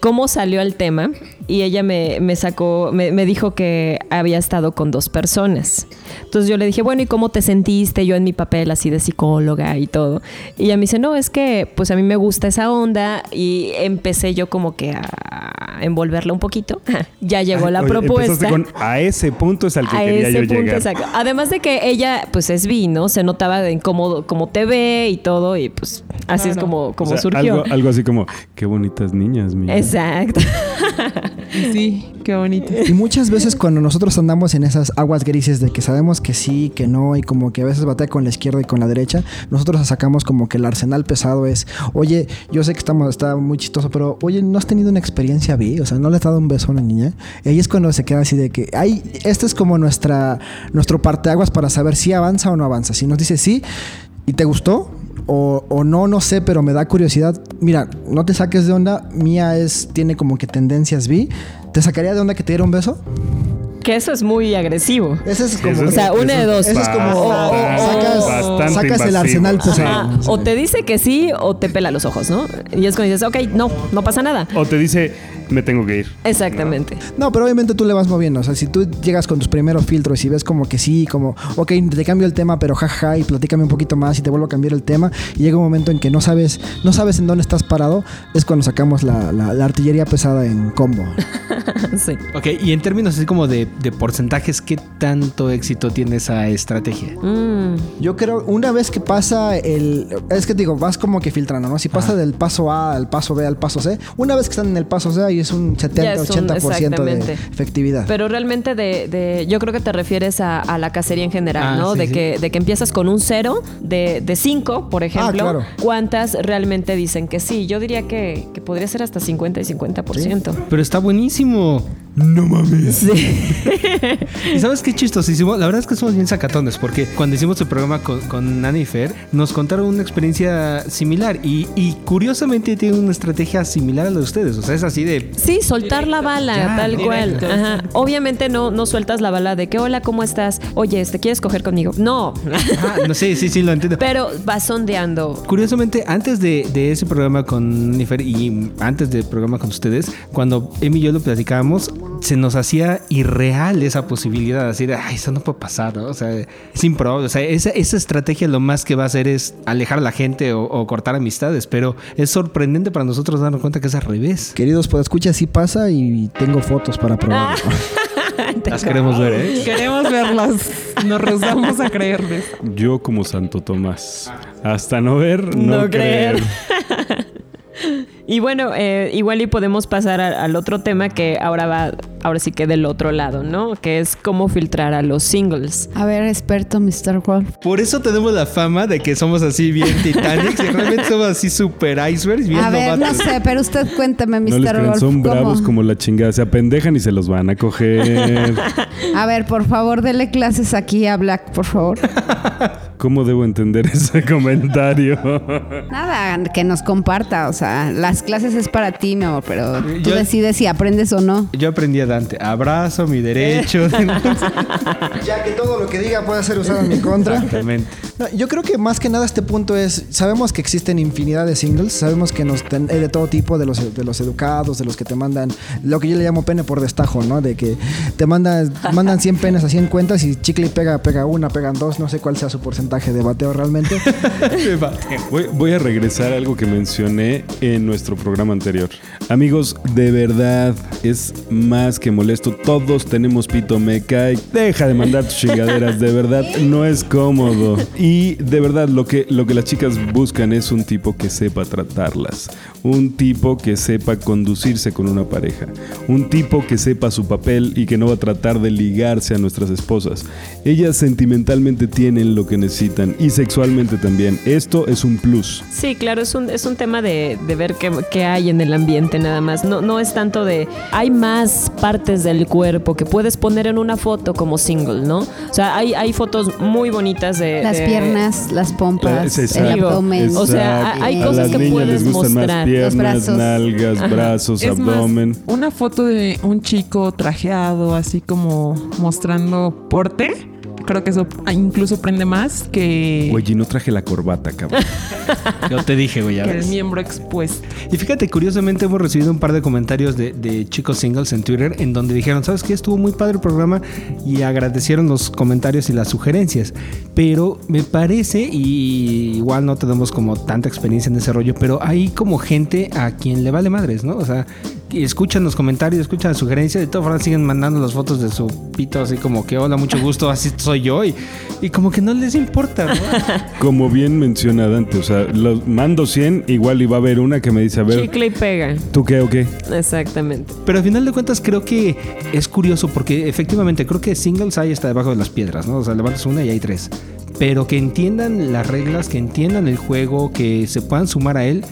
cómo salió el tema. Y ella me, me sacó, me, me dijo que había estado con dos personas. Entonces yo le dije, bueno, ¿y cómo te sentiste? Yo en mi papel así de psicóloga y todo. Y ella me dice, no, es que pues a mí me gusta esa onda. Y empecé yo como que a envolverla un poquito. ya llegó la Oye, propuesta. con, a ese punto es al que A quería ese yo punto, llegar. exacto. Además de que ella, pues es bi, ¿no? Se notaba de cómo, cómo te ve y todo, y pues así es como, como O sea, surgió. Algo, algo así como, qué bonitas niñas, mira. Exacto. Sí, qué bonito. Y muchas veces cuando nosotros andamos en esas aguas grises de que sabemos que sí, que no, y como que a veces batalla con la izquierda y con la derecha, nosotros sacamos como que el arsenal pesado es, oye, yo sé que estamos, está muy chistoso, pero oye, ¿no has tenido una experiencia bi? O sea, ¿no le has dado un beso a una niña? Y ahí es cuando se queda así de que, ay, este es como nuestra, nuestro parteaguas para saber si avanza o no avanza. Si nos dice sí y te gustó, o, o no, no sé, pero me da curiosidad. Mira, no te saques de onda. Mía es, tiene como que tendencias vi. ¿Te sacaría de onda que te diera un beso? Que eso es muy agresivo. Ese es como. Eso O sea, una de eso dos. Ese es como. sacas el arsenal. Ajá. O te dice que sí o te pela los ojos, ¿no? Y es cuando dices, ok, no, no pasa nada. O te dice, me tengo que ir. Exactamente. No, pero obviamente tú le vas moviendo. O sea, si tú llegas con tus primeros filtros y ves como que sí, como, ok, te cambio el tema, pero jaja, y platícame un poquito más y te vuelvo a cambiar el tema. Y llega un momento en que no sabes, no sabes en dónde estás parado, es cuando sacamos la, la- la artillería pesada en combo. sí. Ok, y en términos así como de, de porcentajes, ¿qué tanto éxito tiene esa estrategia? Mm. Yo creo, una vez que pasa el. Es que digo, vas como que filtrando, ¿no? Si pasa del paso A al paso B al paso C, una vez que están en el paso C, ahí es un Ya 70-80% es un- de efectividad. Pero realmente de, de- yo creo que te refieres a, a la cacería en general, Ah, ¿no? sí, de, sí. Que, de que empiezas con un cero, de, de cinco, por ejemplo. claro. ¿Cuántas realmente dicen que sí? Yo diría que, que podría ser hasta 50 y 50%. Pero está buenísimo. No mames. Sí. ¿Y sabes qué chistosísimo? La verdad es que somos bien sacatones porque cuando hicimos el programa con, con Nani y Fer, nos contaron una experiencia similar y, y curiosamente tienen una estrategia similar a la de ustedes. O sea, es así de... Sí, soltar la bala, Ya, tal directo, cual. Ajá. Obviamente no, no sueltas la bala de que hola, ¿cómo estás? Oye, ¿te quieres coger conmigo? No. Ah, no sé, sí, sí, lo entiendo. Pero vas sondeando. Curiosamente, antes de, de ese programa con Nifer y antes del programa con ustedes, cuando Emi y yo lo platicábamos, se nos hacía irreal esa posibilidad. Así de, ay, eso no puede pasar, ¿no? O sea, es improbable. O sea, esa, esa estrategia lo más que va a hacer es alejar a la gente o, o cortar amistades. Pero es sorprendente para nosotros darnos cuenta que es al revés. Queridos, pues escucha, sí pasa y tengo fotos para probar. Las queremos ver, ¿eh? Queremos verlas. Nos rehusamos a creerles. Yo como Santo Tomás. Hasta no ver, no, No creer. creer. Y bueno, eh, igual y podemos pasar a- al otro tema que ahora va, ahora sí que del otro lado, ¿no? Que es cómo filtrar a los singles. A ver, experto, Mr. Wolf. Por eso tenemos la fama de que somos así bien Titanic y realmente somos así super icebergs, bien A ver, no sé, pero usted cuénteme, Mr. No les crean, Wolf. son ¿cómo? bravos como la chingada. Se apendejan y se los van a coger. A ver, por favor, dele clases aquí a Black, por favor. ¿Cómo debo entender ese comentario? Nada, que nos comparta. O sea, las clases es para ti, mi amor, pero tú Yo- decides si aprendes o no. Yo aprendí a Dante, abrazo mi derecho. ya que todo lo que diga puede ser usado en mi contra. Exactamente. No, yo creo que más que nada este punto es, sabemos que existen infinidad de singles, sabemos que nos ten- hay de todo tipo, de los, de los educados, de los que te mandan, lo que yo le llamo pene por destajo, ¿no? De que te mandan, mandan 100 penes a 100 cuentas y chicle y pega, pega una, pegan dos, no sé cuál sea su porcentaje de bateo realmente. Voy, voy a regresar a algo que mencioné en nuestro programa anterior. Amigos, de verdad es más que molesto. Todos tenemos pito meca y deja de mandar tus chingaderas. De verdad no es cómodo. Y de verdad lo que, lo que las chicas buscan es un tipo que sepa tratarlas. Un tipo que sepa conducirse con una pareja. Un tipo que sepa su papel y que no va a tratar de ligarse a nuestras esposas. Ellas sentimentalmente tienen lo que necesitan y sexualmente también. Esto es un plus. Sí, claro, es un, es un tema de, de ver qué, qué hay en el ambiente nada más. No, no es tanto de... Hay más partes del cuerpo que puedes poner en una foto como single, ¿no? O sea, hay, hay fotos muy bonitas de... Las de- piernas, las pompas, Es el exacto, abdomen. O sea, hay cosas que puedes mostrar. Más piernas, brazos. nalgas, Ajá. brazos, Es más, abdomen. una foto de un chico trajeado, así como mostrando porte. Creo que eso incluso prende más que, Oye, no traje la corbata, cabrón. Yo te dije, güey, ya que el miembro expuesto. Y fíjate, curiosamente hemos recibido un par de comentarios de, de chicos singles en Twitter en donde dijeron, ¿sabes qué? Estuvo muy padre el programa y agradecieron los comentarios y las sugerencias. Pero me parece, y igual no tenemos como tanta experiencia en ese rollo, pero hay como gente a quien le vale madres, ¿no? O sea, que escuchan los comentarios, escuchan las sugerencias y de todas formas siguen mandando las fotos de su pito así como que hola, mucho gusto, así soy yo. Y, y como que no les importa, ¿no? Como bien menciona Dante, o sea, los mando 100, igual y va a haber una que me dice, a ver, Chicle y pega. ¿tú qué o qué? Exactamente. Pero al final de cuentas creo que es curioso porque efectivamente creo que singles hay hasta debajo de las piedras, ¿no? O sea, levantas una y hay tres. Pero que entiendan las reglas, que entiendan el juego, que se puedan sumar a él,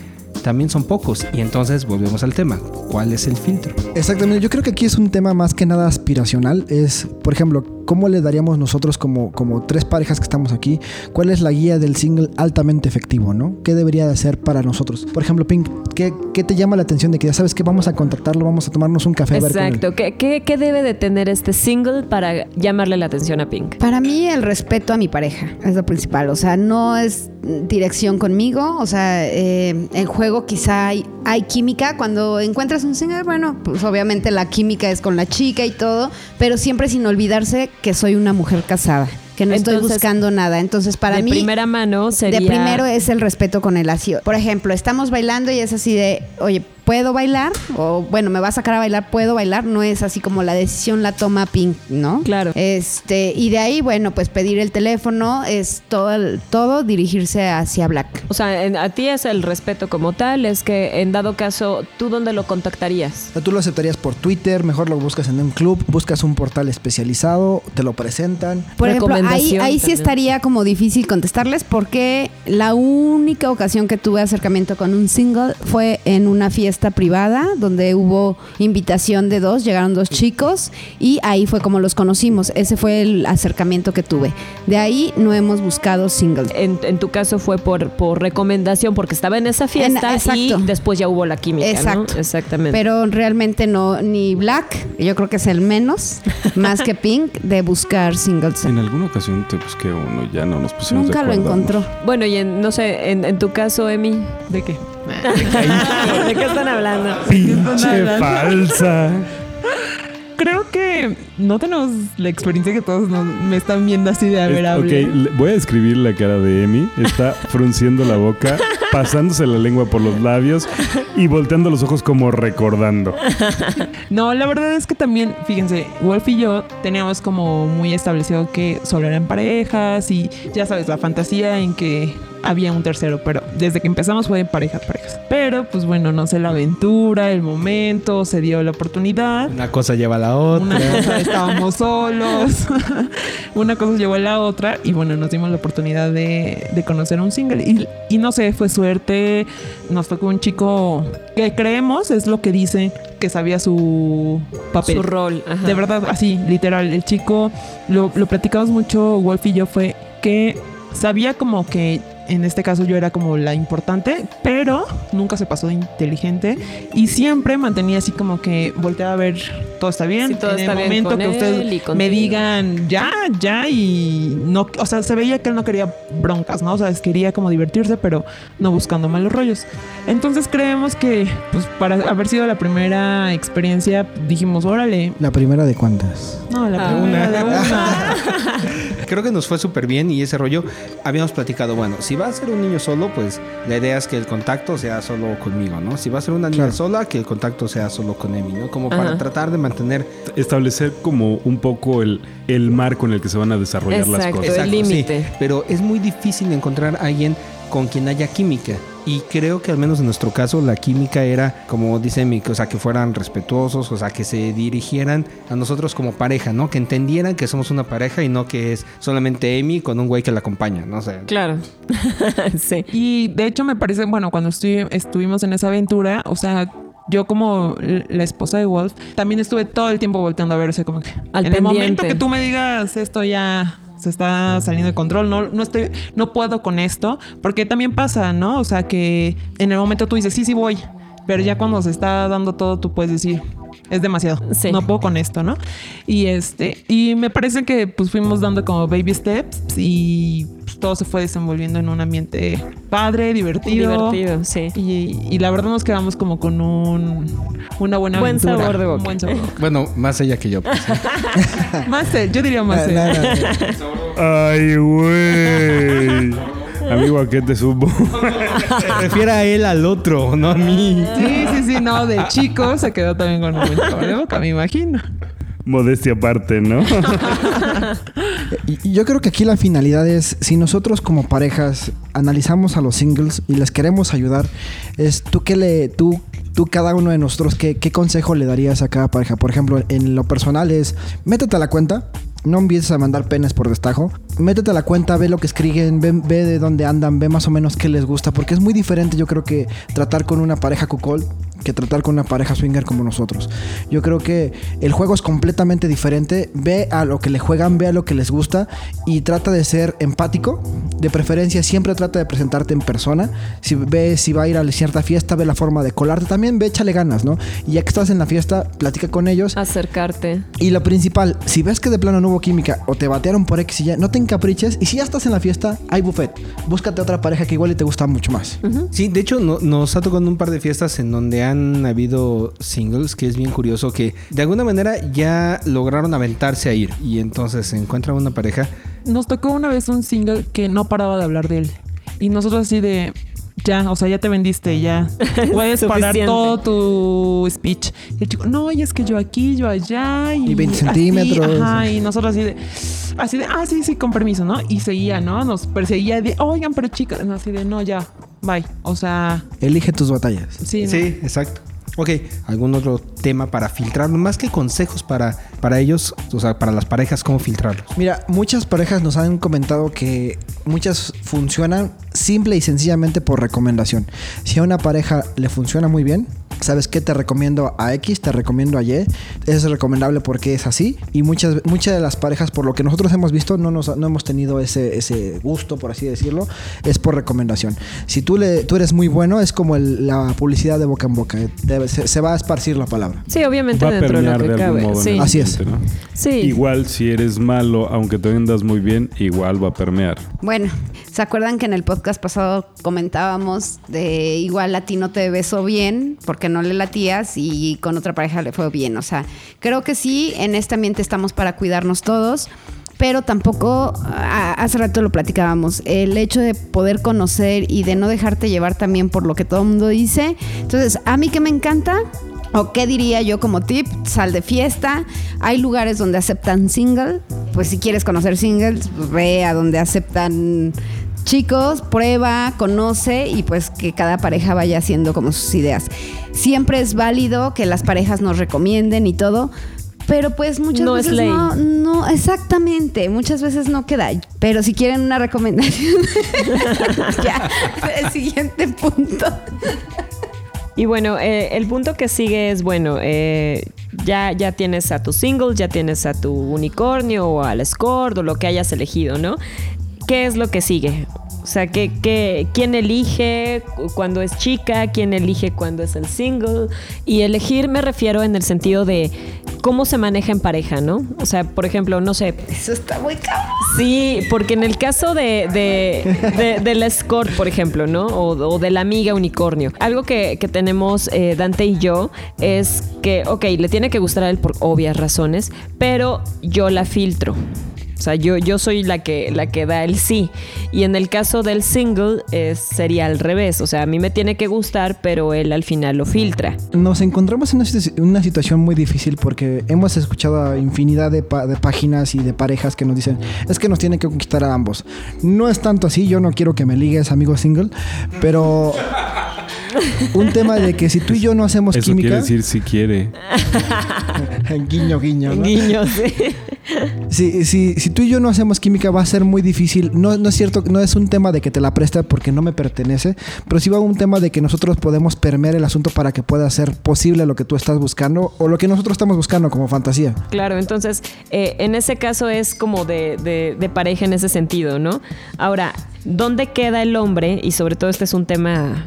también son pocos. Y entonces volvemos al tema. ¿Cuál es el filtro? Exactamente, yo creo que aquí es un tema más que nada aspiracional. Es, por ejemplo, ¿cómo le daríamos nosotros como, como tres parejas que estamos aquí? ¿Cuál es la guía del single altamente efectivo, no? ¿Qué debería de hacer para nosotros? Por ejemplo, Pink, ¿qué, qué te llama la atención de que ya sabes que vamos a contactarlo, vamos a tomarnos un café? a? Exacto. ¿Qué, qué, qué debe de tener este single para llamarle la atención a Pink? Para mí el respeto a mi pareja es lo principal, o sea, no es dirección conmigo, o sea, eh, en juego quizá hay, hay química, cuando encuentras un single, bueno, pues obviamente la química es con la chica y todo, pero siempre sin olvidarse que soy una mujer casada, que no estoy buscando nada, entonces para de mí... primera mano sería... De primero es el respeto con el así. Por ejemplo, estamos bailando y es así de, oye, ¿puedo bailar? O bueno, me va a sacar a bailar, ¿puedo bailar? No es así como la decisión la toma Pink, ¿no? Claro. Este, y de ahí, bueno, pues pedir el teléfono es todo, todo dirigirse hacia Black. O sea, en- a ti es el respeto como tal, es que en dado caso, ¿tú dónde lo contactarías? O sea, Tú lo aceptarías por Twitter, mejor lo buscas en un club, buscas un portal especializado, te lo presentan. Por ejemplo, ahí, ahí sí estaría como difícil contestarles porque la única ocasión que tuve acercamiento con un single fue en una fiesta privada donde hubo invitación de dos, llegaron dos chicos y ahí fue como los conocimos. Ese fue el acercamiento que tuve. De ahí no hemos buscado singles. En, en tu caso fue por, por recomendación, porque estaba en esa fiesta y exacto. después ya hubo la química, ¿no? Exacto. Exactamente. Pero realmente no, ni Black, yo creo que es el menos, más que Pink, de buscar singles. En alguna ocasión te busqué uno, ya no nos pusimos de Nunca lo acuerdo, encontró. bueno, y en, no sé, en, en tu caso, Emi, ¿De qué? ¿De qué están hablando? Pinche falsa. Creo que no tenemos la experiencia que todos nos- me están viendo así de a ver, Es- hable. ok, voy a describir la cara de Emi. Está frunciendo la boca, pasándose la lengua por los labios y volteando los ojos como recordando. No, la verdad es que también, fíjense, Wolf y yo teníamos como muy establecido que solo eran parejas y ya sabes, la fantasía en que había un tercero, pero desde que empezamos fue de parejas, parejas. Pero pues bueno, no sé, la aventura, el momento, se dio la oportunidad. Una cosa lleva a la otra. Una cosa estábamos solos, una cosa llevó a la otra y bueno, nos dimos la oportunidad de, de conocer un single y, y no sé, fue suerte, nos tocó un chico que creemos es lo que dice que sabía su papel. Su rol. ajá. De verdad, así, literal, el chico, lo, lo platicamos mucho, Wolf y yo, fue que sabía como que en este caso yo era como la importante, pero nunca se pasó de inteligente y siempre mantenía así como que volteaba a ver, todo está bien, Sí, todo en está el bien momento que ustedes me digan ya, ya y no, o sea, se veía que él no quería broncas, ¿no? O sea, quería como divertirse, pero no buscando malos rollos. Entonces creemos que, pues, para haber sido la primera experiencia, dijimos, órale, La primera de cuántas. no, la Ah, primera de una. Creo que nos fue súper bien y ese rollo habíamos platicado, bueno, si va a ser un niño solo, pues la idea es que el contacto sea solo conmigo, ¿no? Si va a ser una niña Claro. sola, que el contacto sea solo con Emi, ¿no? Como para tratar de mantener Establecer como un poco el, el marco en el que se van a desarrollar las Exacto. cosas. el límite. Pero es muy difícil encontrar a alguien con quien haya química. Y creo que al menos en nuestro caso la química era, como dice mi, o sea, que fueran respetuosos, o sea, que se dirigieran a nosotros como pareja, ¿no? Que entendieran que somos una pareja y no que es solamente Emi con un güey que la acompaña, ¿no? O sea, Claro. sí. Y de hecho me parece, bueno, cuando estu- estuvimos en esa aventura, o sea, yo como la esposa de Wolf, también estuve todo el tiempo volteando a verse como que Al en el momento que tú me digas esto ya se está saliendo de control, no, no estoy, no puedo con esto, porque también pasa, ¿no? O sea que en el momento tú dices, sí, sí voy, pero ya cuando se está dando todo, tú puedes decir, es demasiado, Sí. no puedo con esto, ¿no? Y este, y me parece que pues fuimos dando como baby steps y pues, todo se fue desenvolviendo en un ambiente padre, divertido. Divertido, sí. Y, y la verdad nos quedamos como con un una buena Buen aventura. sabor de boca. Un buen sabor de boca. bueno, más ella que yo. pues. más él, yo diría más él. no, no, no. Ay, güey. Amigo, ¿a qué te supo? Se refiere a él al otro, no a mí. Sí, sí, sí, no, de chico se quedó también con un de boca, me imagino. Modestia aparte, ¿no? Y yo creo que aquí la finalidad es, si nosotros como parejas analizamos a los singles y les queremos ayudar, es tú que le, tú, tú cada uno de nosotros, ¿qué, qué consejo le darías a cada pareja? Por ejemplo, en lo personal es, métete a la cuenta, no empieces a mandar penes por destajo, métete a la cuenta, ve lo que escriben, ve, ve de dónde andan, ve más o menos qué les gusta, porque es muy diferente yo creo que tratar con una pareja cuckold que tratar con una pareja swinger como nosotros. Yo creo que el juego es completamente diferente. Ve a lo que le juegan, ve a lo que les gusta y trata de ser empático. De preferencia, siempre trata de presentarte en persona. Si ve si va a ir a cierta fiesta, ve la forma de colarte también, ve, échale ganas, ¿no? Y ya que estás en la fiesta, platica con ellos. Acercarte. Y lo principal, si ves que de plano no hubo química o te batearon por X y ya, no te encapriches. Y si ya estás en la fiesta, hay buffet. Búscate otra pareja que igual y te gusta mucho más. Sí, de hecho no- nos ha tocado un par de fiestas en donde han habido singles, que es bien curioso, que de alguna manera ya lograron aventarse a ir y entonces se encuentra una pareja. Nos tocó una vez un single que no paraba de hablar de él. Y nosotros así de, ya, o sea, ya te vendiste, ya. Puedes parar todo tu speech. Y el chico, no, y es que yo aquí, yo allá. Y, Y 20 así, centímetros. Ajá, y nosotros así de, así de, ah, sí, sí, con permiso, ¿no? Y seguía, ¿no? Nos perseguía de, oigan, pero chicas, no, así de, no, ya, bye. O sea, Elige tus batallas. sí, ¿no? Sí, exacto. Ok, ¿algún otro tema para filtrarlo? Más que consejos para, para ellos, o sea, para las parejas, ¿cómo filtrarlos? Mira, muchas parejas nos han comentado que muchas funcionan simple y sencillamente por recomendación. Si a una pareja le funciona muy bien, ¿sabes qué? Te recomiendo a X, te recomiendo a Y. Es recomendable porque es así. Y muchas, muchas de las parejas, por lo que nosotros hemos visto, no, nos, no hemos tenido ese, ese gusto, por así decirlo. Es por recomendación. Si tú, le, tú eres muy bueno, es como el- la publicidad de boca en boca. Debe- se, se va a esparcir la palabra. Sí, obviamente Va a dentro de lo permear que de algún cabe. modo. Sí. Así es. ambiente, ¿no? Sí. Igual si eres malo, aunque te vendas muy bien, igual va a permear. Bueno, ¿se acuerdan que en el podcast pasado comentábamos de igual a ti no te besó bien porque no le latías y con otra pareja le fue bien? O sea, creo que sí, en este ambiente estamos para cuidarnos todos. Pero tampoco, hace rato lo platicábamos, el hecho de poder conocer y de no dejarte llevar también por lo que todo el mundo dice. Entonces, a mí que me encanta, o qué diría yo como tip, sal de fiesta. Hay lugares donde aceptan single. Pues si quieres conocer singles, pues ve a donde aceptan chicos, prueba, conoce y pues que cada pareja vaya haciendo como sus ideas. Siempre es válido que las parejas nos recomienden y todo. Pero pues muchas No es veces ley. no, no, exactamente, muchas veces no queda. Pero si quieren una recomendación, ya, el siguiente punto. Y bueno, eh, el punto que sigue es, bueno, eh, ya, ya tienes a tu single, ya tienes a tu unicornio o al escort o lo que hayas elegido, ¿no? ¿Qué es lo que sigue? O sea, ¿qué, qué, quién elige cuando es chica? ¿Quién elige cuando es el single? Y elegir me refiero en el sentido de cómo se maneja en pareja, ¿no? O sea, por ejemplo, no sé, Eso está muy cabrón. Sí, porque en el caso de, de, de- del escort, por ejemplo, ¿no? O, o de la amiga unicornio. Algo que, que tenemos eh, Dante y yo es que, ok, le tiene que gustar a él por obvias razones, pero yo la filtro. O sea, yo, yo soy la que, la que da el sí. Y en el caso del single es- sería al revés. O sea, a mí me tiene que gustar, pero él al final lo filtra. Nos encontramos en una, situ- una situación muy difícil porque hemos escuchado a infinidad de, páginas y de parejas que nos dicen es que nos tiene que conquistar a ambos. No es tanto así, yo no quiero que me ligues, amigo single, pero un tema de que si tú y yo no hacemos Eso química, quiere decir si quiere. guiño, guiño, ¿no? Guiño, sí. Si, si, si tú y yo no hacemos química va a ser muy difícil. No, no es cierto, no es un tema de que te la presta porque no me pertenece, pero sí va un tema de que nosotros podemos permear el asunto para que pueda ser posible lo que tú estás buscando o lo que nosotros estamos buscando como fantasía. Claro, entonces eh, en ese caso es como de, de- de pareja en ese sentido, ¿no? Ahora, ¿dónde queda el hombre? Y sobre todo este es un tema,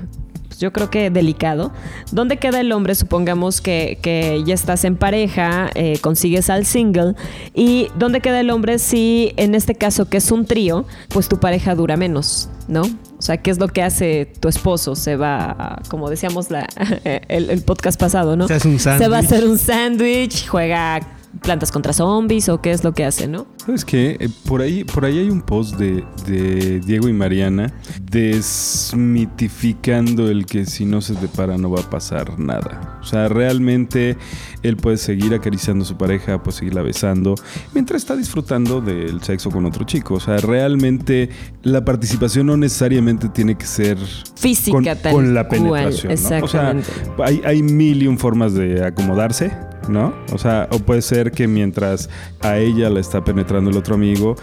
pues, yo creo que delicado. ¿Dónde queda el hombre? Supongamos que, que ya estás en pareja, eh, consigues al single. ¿Y dónde queda el hombre si en este caso que es un trío, pues tu pareja dura menos, ¿no? O sea, ¿qué es lo que hace tu esposo? Se va, como decíamos la, el, el podcast pasado, ¿no? Se hace un Se va a hacer un sándwich, juega plantas contra zombies o qué es lo que hace, ¿no? ¿Sabes qué? Eh, por, ahí, por ahí hay un post de, de Diego y Mariana desmitificando el que si no se depara no va a pasar nada. O sea, realmente él puede seguir acariciando a su pareja, puede seguirla besando, mientras está disfrutando del sexo con otro chico. O sea, realmente la participación no necesariamente tiene que ser Física con, tal con la cual, penetración. ¿no? O sea, exactamente. hay, hay mil y un formas de acomodarse. ¿No? O sea, o puede ser que mientras a ella la está penetrando el otro amigo,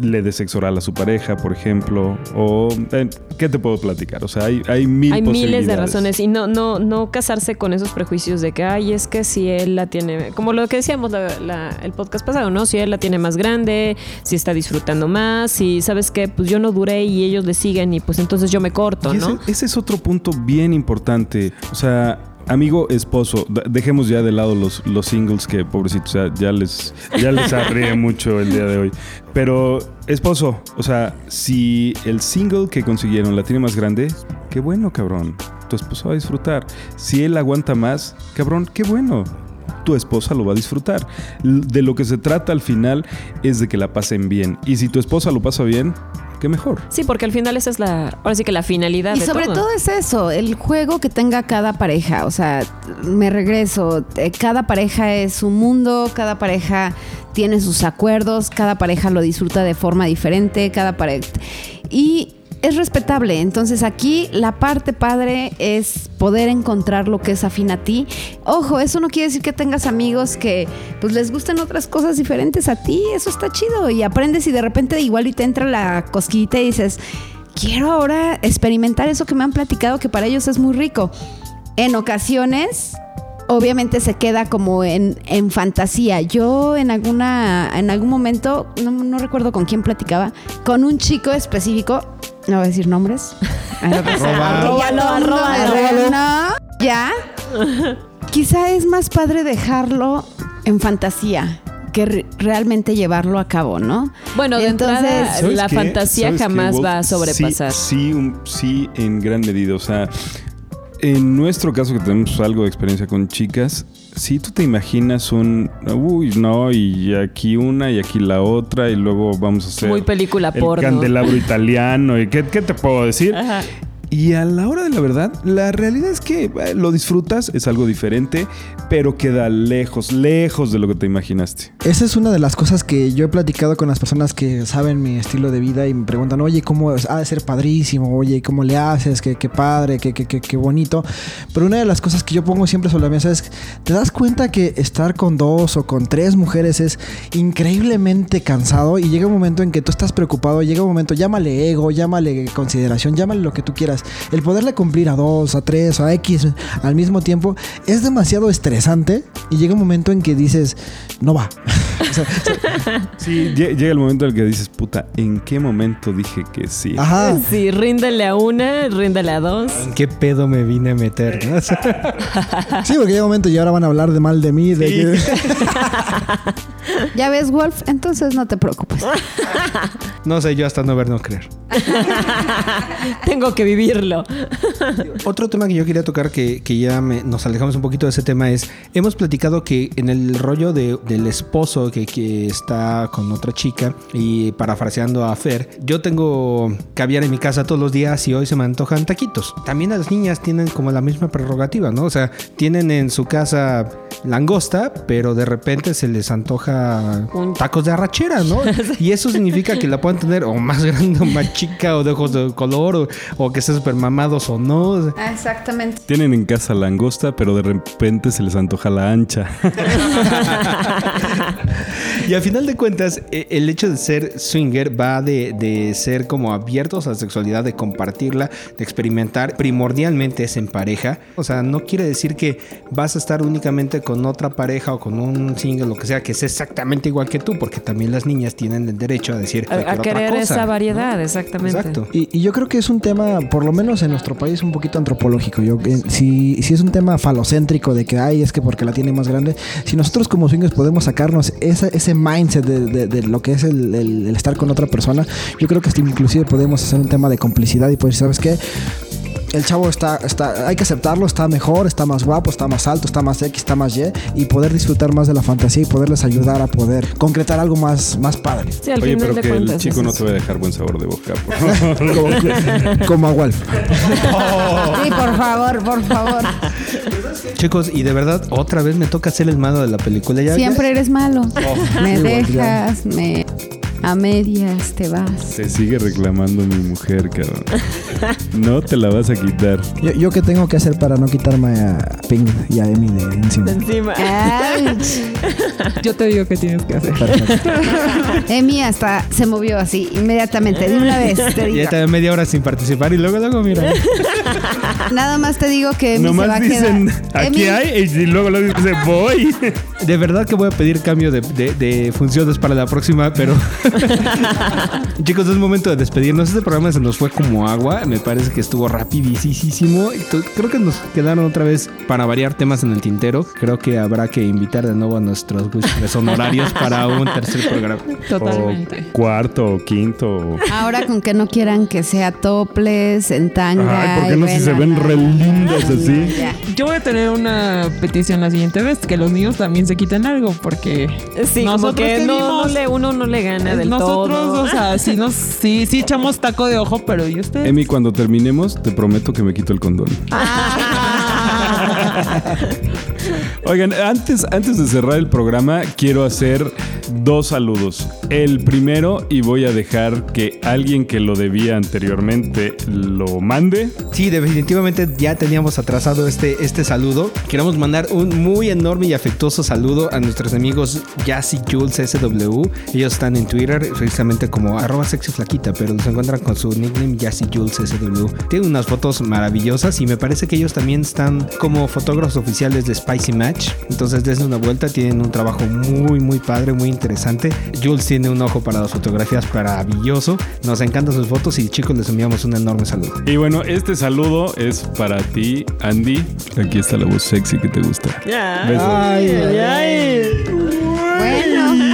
le dé sexo oral a su pareja, por ejemplo, o eh, ¿qué te puedo platicar? O sea, hay, hay mil Hay miles de razones y no, no, no casarse con esos prejuicios de que, ay, es que si él la tiene, como lo que decíamos la- la- el podcast pasado, ¿no? Si él la tiene más grande, si está disfrutando más, si sabes que pues yo no duré y ellos le siguen y pues entonces yo me corto, Y ese, ¿no? ese es otro punto bien importante. O sea, amigo, esposo, dejemos ya de lado los, los singles que, pobrecitos, o sea, ya les, ya les arreé mucho el día de hoy. Pero, esposo, o sea, si el single que consiguieron la tiene más grande, qué bueno, cabrón. Tu esposa va a disfrutar. Si él aguanta más, cabrón, qué bueno. Tu esposa lo va a disfrutar. De lo que se trata al final es de que la pasen bien. Y si tu esposa lo pasa bien, qué mejor. Sí, porque al final esa es la, ahora sí que la finalidad Y de sobre todo. todo es eso, el juego que tenga cada pareja. O sea, me regreso, eh, cada pareja es un mundo, cada pareja tiene sus acuerdos, cada pareja lo disfruta de forma diferente, cada pareja... Y es respetable. Entonces aquí la parte padre es poder encontrar lo que es afín a ti. Ojo, eso no quiere decir que tengas amigos que pues les gusten otras cosas diferentes a ti. Eso está chido. Y aprendes y de repente igual y te entra la cosquillita y dices, quiero ahora experimentar eso que me han platicado que para ellos es muy rico. En ocasiones, obviamente se queda como en, en fantasía. Yo en alguna, en algún momento, no, no recuerdo con quién platicaba, con un chico específico, no voy a decir nombres. No, ya. Quizá es más padre dejarlo en fantasía que re- realmente llevarlo a cabo, ¿no? Bueno, de entrada, ¿Sabes la qué? fantasía ¿Sabes qué, jamás va a sobrepasar. Sí, sí, un- sí, en gran medida. O sea, en nuestro caso que tenemos algo de experiencia con chicas, si tú te imaginas un, uy, no, y aquí una y aquí la otra y luego vamos a hacer Muy película el porno. candelabro italiano y qué, qué te puedo decir. Ajá. Y a la hora de la verdad, la realidad es que eh, lo disfrutas, es algo diferente, pero queda lejos, lejos de lo que te imaginaste. Esa es una de las cosas que yo he platicado con las personas que saben mi estilo de vida y me preguntan, oye, ¿cómo ha de ser padrísimo? Oye, ¿cómo le haces? Qué, qué padre, qué, qué, qué, qué bonito. Pero una de las cosas que yo pongo siempre sobre la mesa es, ¿te das cuenta que estar con dos o con tres mujeres es increíblemente cansado? Y llega un momento en que tú estás preocupado, llega un momento, llámale ego, llámale consideración, llámale lo que tú quieras. El poderle cumplir a dos, a tres, a X al mismo tiempo es demasiado estresante y llega un momento en que dices, no va. O sea, Sí, lle- llega el momento en el que dices, puta, ¿en qué momento dije que sí? Ajá. Sí, ríndele a una, ríndele a dos. ¿En qué pedo me vine a meter? no? Sí, porque llega un momento y ahora van a hablar de mal de mí. De que- ¿Ya ves, Wolf? Entonces no te preocupes. No sé, yo hasta no ver, no creer. Tengo que Otro tema que yo quería tocar, que, que ya me- nos alejamos un poquito de ese tema, es, hemos platicado que en el rollo de- del esposo que, que está con otra chica, y parafraseando a Fer, yo tengo caviar en mi casa todos los días y hoy se me antojan taquitos. También las niñas tienen como la misma prerrogativa, ¿no? O sea, tienen en su casa langosta, pero de repente se les antoja tacos de arrachera, ¿no? Y eso significa que la pueden tener o más grande o más chica o de ojos de color o, o que estén súper mamados o no. Ah, Exactamente. Tienen en casa langosta, pero de repente se les antoja la ancha. Y al final de cuentas, e- el hecho de ser swinger va de, de ser como abiertos a la sexualidad, de compartirla, de experimentar. Primordialmente es en pareja. O sea, no quiere decir que vas a estar únicamente con otra pareja o con un single, lo que sea, que sea exactamente igual que tú, porque también las niñas tienen el derecho a decir A, a otra querer cosa, esa ¿no? variedad, exactamente. Exacto. Y, y yo creo que es un tema, por lo menos en nuestro país, un poquito antropológico. Yo, eh, si, si es un tema falocéntrico de que, ay, es que porque la tiene más grande, si nosotros como swingers podemos sacarnos esa- ese mindset de, de- lo que es el estar con otra persona, yo creo que hasta inclusive podemos hacer un tema de complicidad y pues, ¿sabes qué? El chavo está, está, hay que aceptarlo, está mejor, está más guapo, está más alto, está más X, está más Y, y poder disfrutar más de la fantasía y poderles ayudar a poder concretar algo más, más padre. Sí, al Oye, pero que el chico es no te va a dejar buen sabor de boca. por favor. como, como a Wolf. Sí, por favor, por favor. Chicos, y de verdad, otra vez me toca ser el malo de la película. Ya, Siempre eres malo. me Wolf, ya. dejas, me... A medias te vas. Se sigue reclamando mi mujer, cabrón. No te la vas a quitar. Yo, yo qué tengo que hacer para no quitarme a Pink y a Emi de encima. Encima. Ouch. Yo te digo qué tienes que hacer. Emi hasta se movió así, inmediatamente, de una vez. Te digo. Ya te media hora sin participar y luego, luego, mira. Nada más te digo que Emi se va Nomás a dicen, quedar. aquí Emi, hay, y luego luego dice, voy. De verdad que voy a pedir cambio de, de- de funciones para la próxima, pero. Chicos, es momento de despedirnos. Este programa se nos fue como agua. Me parece que estuvo rapidísimo. Creo que nos quedaron otra vez para variar temas en el tintero. Creo que habrá que invitar de nuevo a nuestros güeyes honorarios para un tercer programa. Totalmente. O cuarto o quinto. Ahora con que no quieran que sea toples, en tanga. Ay, ¿por qué no si se ven re lindas así? Yo voy a tener una petición la siguiente vez, que los niños también se quiten algo, porque Sí, como nosotros que que no, no le, uno no le gana del nosotros, todo. o sea, sí, nos, sí, sí echamos taco de ojo, pero ¿y ustedes? Emi, cuando terminemos, te prometo que me quito el condón. Oigan, antes, antes de cerrar el programa, quiero hacer dos saludos. El primero, y voy a dejar que alguien que lo debía anteriormente lo mande. Sí, definitivamente ya teníamos atrasado este, este saludo. Queremos mandar un muy enorme y afectuoso saludo a nuestros amigos Jassy Jules SW. Ellos están en Twitter precisamente como arroba sexy flaquita, pero se encuentran con su nickname Jassy Jules SW. Tienen unas fotos maravillosas y me parece que ellos también están como fotógrafos oficiales de Spicy Match. Entonces dense una vuelta, tienen un trabajo muy muy padre, muy interesante. Jules tiene un ojo para las fotografías maravilloso. Nos encantan sus fotos y chicos les enviamos un enorme saludo. Y bueno, este saludo es para ti, Andy. Aquí está la voz sexy que te gusta. Ya. Besos. Ay, ay. Bueno.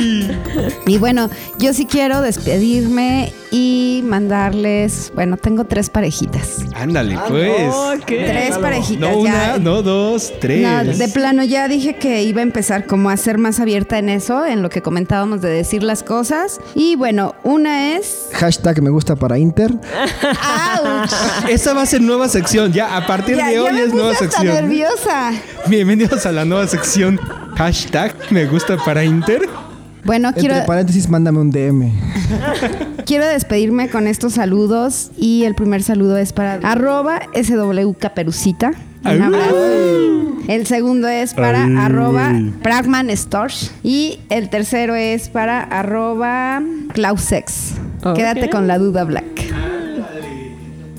Y bueno, yo sí quiero despedirme y mandarles, bueno, tengo tres parejitas. Ándale, pues. Oh, ¿qué? Tres parejitas. No ya. una, no dos, tres. No, de plano ya dije que iba a empezar como a ser más abierta en eso, en lo que comentábamos de decir las cosas. Y bueno, una es... Hashtag me gusta para Inter. ¡Auch! Esa va a ser nueva sección. Ya, a partir Ya, de ya hoy me es nueva hasta sección. nerviosa. Bienvenidos a la nueva sección. Hashtag me gusta para Inter. Bueno, quiero, Entre paréntesis, mándame un DM. quiero despedirme con estos saludos y el primer saludo es para arroba SW Caperucita. Un abrazo. El segundo es para Ay. arroba Pragman y el tercero es para arroba Clausex. Quédate con la duda black.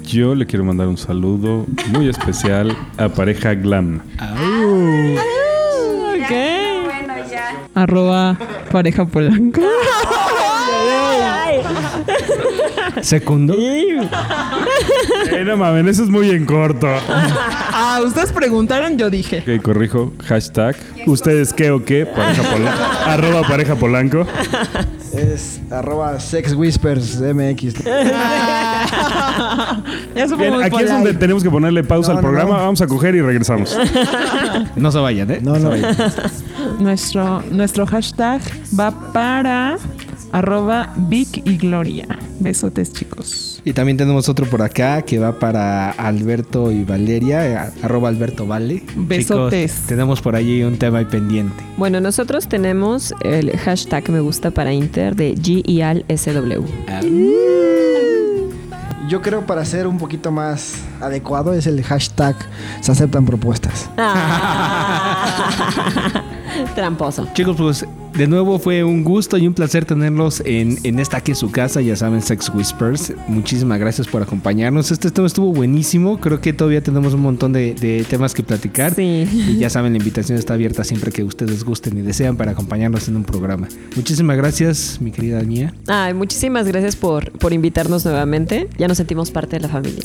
Yo le quiero mandar un saludo muy especial a pareja Glam. Ok. Arroba pareja polanco. Segundo. Eh, no mames, eso es muy en corto. Ah, ustedes preguntaron, yo dije. Ok, corrijo. Hashtag. ¿Ustedes qué o qué? Pareja Polanco. Arroba pareja Polanco. Es arroba Sex Whispers MX. Eso fue Bien, muy aquí es polite. donde tenemos que ponerle pausa No, al no, programa. no. Vamos a coger y regresamos. No se vayan, ¿eh? No, no. Nuestro, nuestro hashtag va para arroba Vic y Gloria. Besotes, chicos. Y también tenemos otro por acá que va para Alberto y Valeria, eh, arroba Alberto Vale. Besotes. Chicos, tenemos por allí un tema ahí pendiente. Bueno, nosotros tenemos el hashtag me gusta para Inter de G y al SW. Yo creo para ser un poquito más adecuado es el hashtag se aceptan propuestas. Tramposo. Chicos, pues de nuevo fue un gusto y un placer tenerlos en, en esta que es su casa, ya saben, Sex Whispers. Muchísimas gracias por acompañarnos. Este tema estuvo buenísimo. Creo que todavía tenemos un montón de, de temas que platicar. Sí. Y ya saben, la invitación está abierta siempre que ustedes gusten y desean para acompañarnos en un programa. Muchísimas gracias, mi querida mía. Ay, muchísimas gracias por, por invitarnos nuevamente. Ya nos sentimos parte de la familia.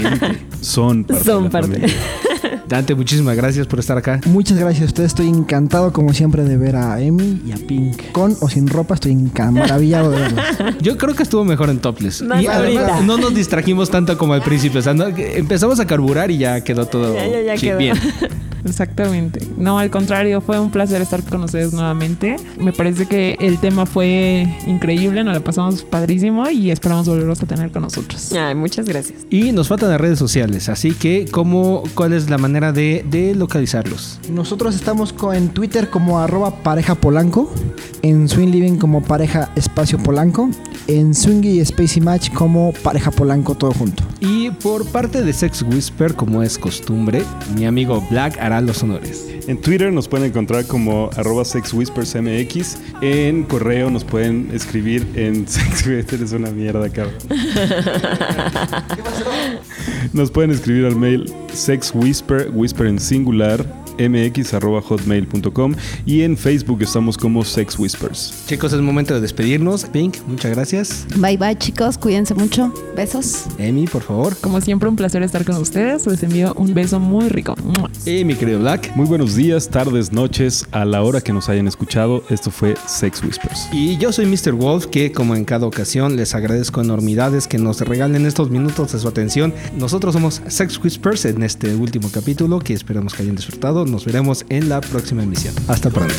Son parte. de Son la parte. familia. Dante, muchísimas gracias por estar acá. Muchas gracias a ustedes. Estoy encantado, como siempre, de ver a Emi y a Pink. Con o sin ropa, estoy maravillado de verlos. Yo creo que estuvo mejor en topless. Más y además ahorita. no nos distrajimos tanto como al principio. O sea, no- empezamos a carburar y ya quedó todo Ya, ya, ya chi- quedó. bien. Exactamente. No, al contrario, fue un placer estar con ustedes nuevamente. Me parece que el tema fue increíble, nos la pasamos padrísimo y esperamos volverlos a tener con nosotros. Ay, muchas gracias. Y nos faltan las redes sociales, así que ¿cómo, ¿cuál es la manera de, de localizarlos? Nosotros estamos en Twitter como arroba pareja polanco, en Swing Living como pareja espacio polanco, en Swing y Spacey Match como pareja polanco todo junto. Y por parte de Sex Whisper, como es costumbre, mi amigo Black hará los honores. En Twitter nos pueden encontrar como arroba sexwhispersmx. En correo nos pueden escribir en sexwhisper. Es una mierda, cabrón. Nos pueden escribir al mail sexwhisper, whisper en singular, mx arroba hotmail.com y en Facebook estamos como Sex Whispers. Chicos, es momento de despedirnos. Pink, muchas gracias. Bye bye chicos, cuídense mucho. Besos. Emi, por favor. Como siempre, un placer estar con ustedes. Les envío un beso muy rico. Y mi querido Black. Muy buenos días, tardes, noches, a la hora que nos hayan escuchado. Esto fue Sex Whispers. Y yo soy Mr. Wolf, que como en cada ocasión les agradezco enormidades que nos regalen estos minutos de su atención. Nosotros somos Sex Whispers en este último capítulo, que esperamos que hayan disfrutado. Nos veremos en la próxima emisión. Hasta pronto.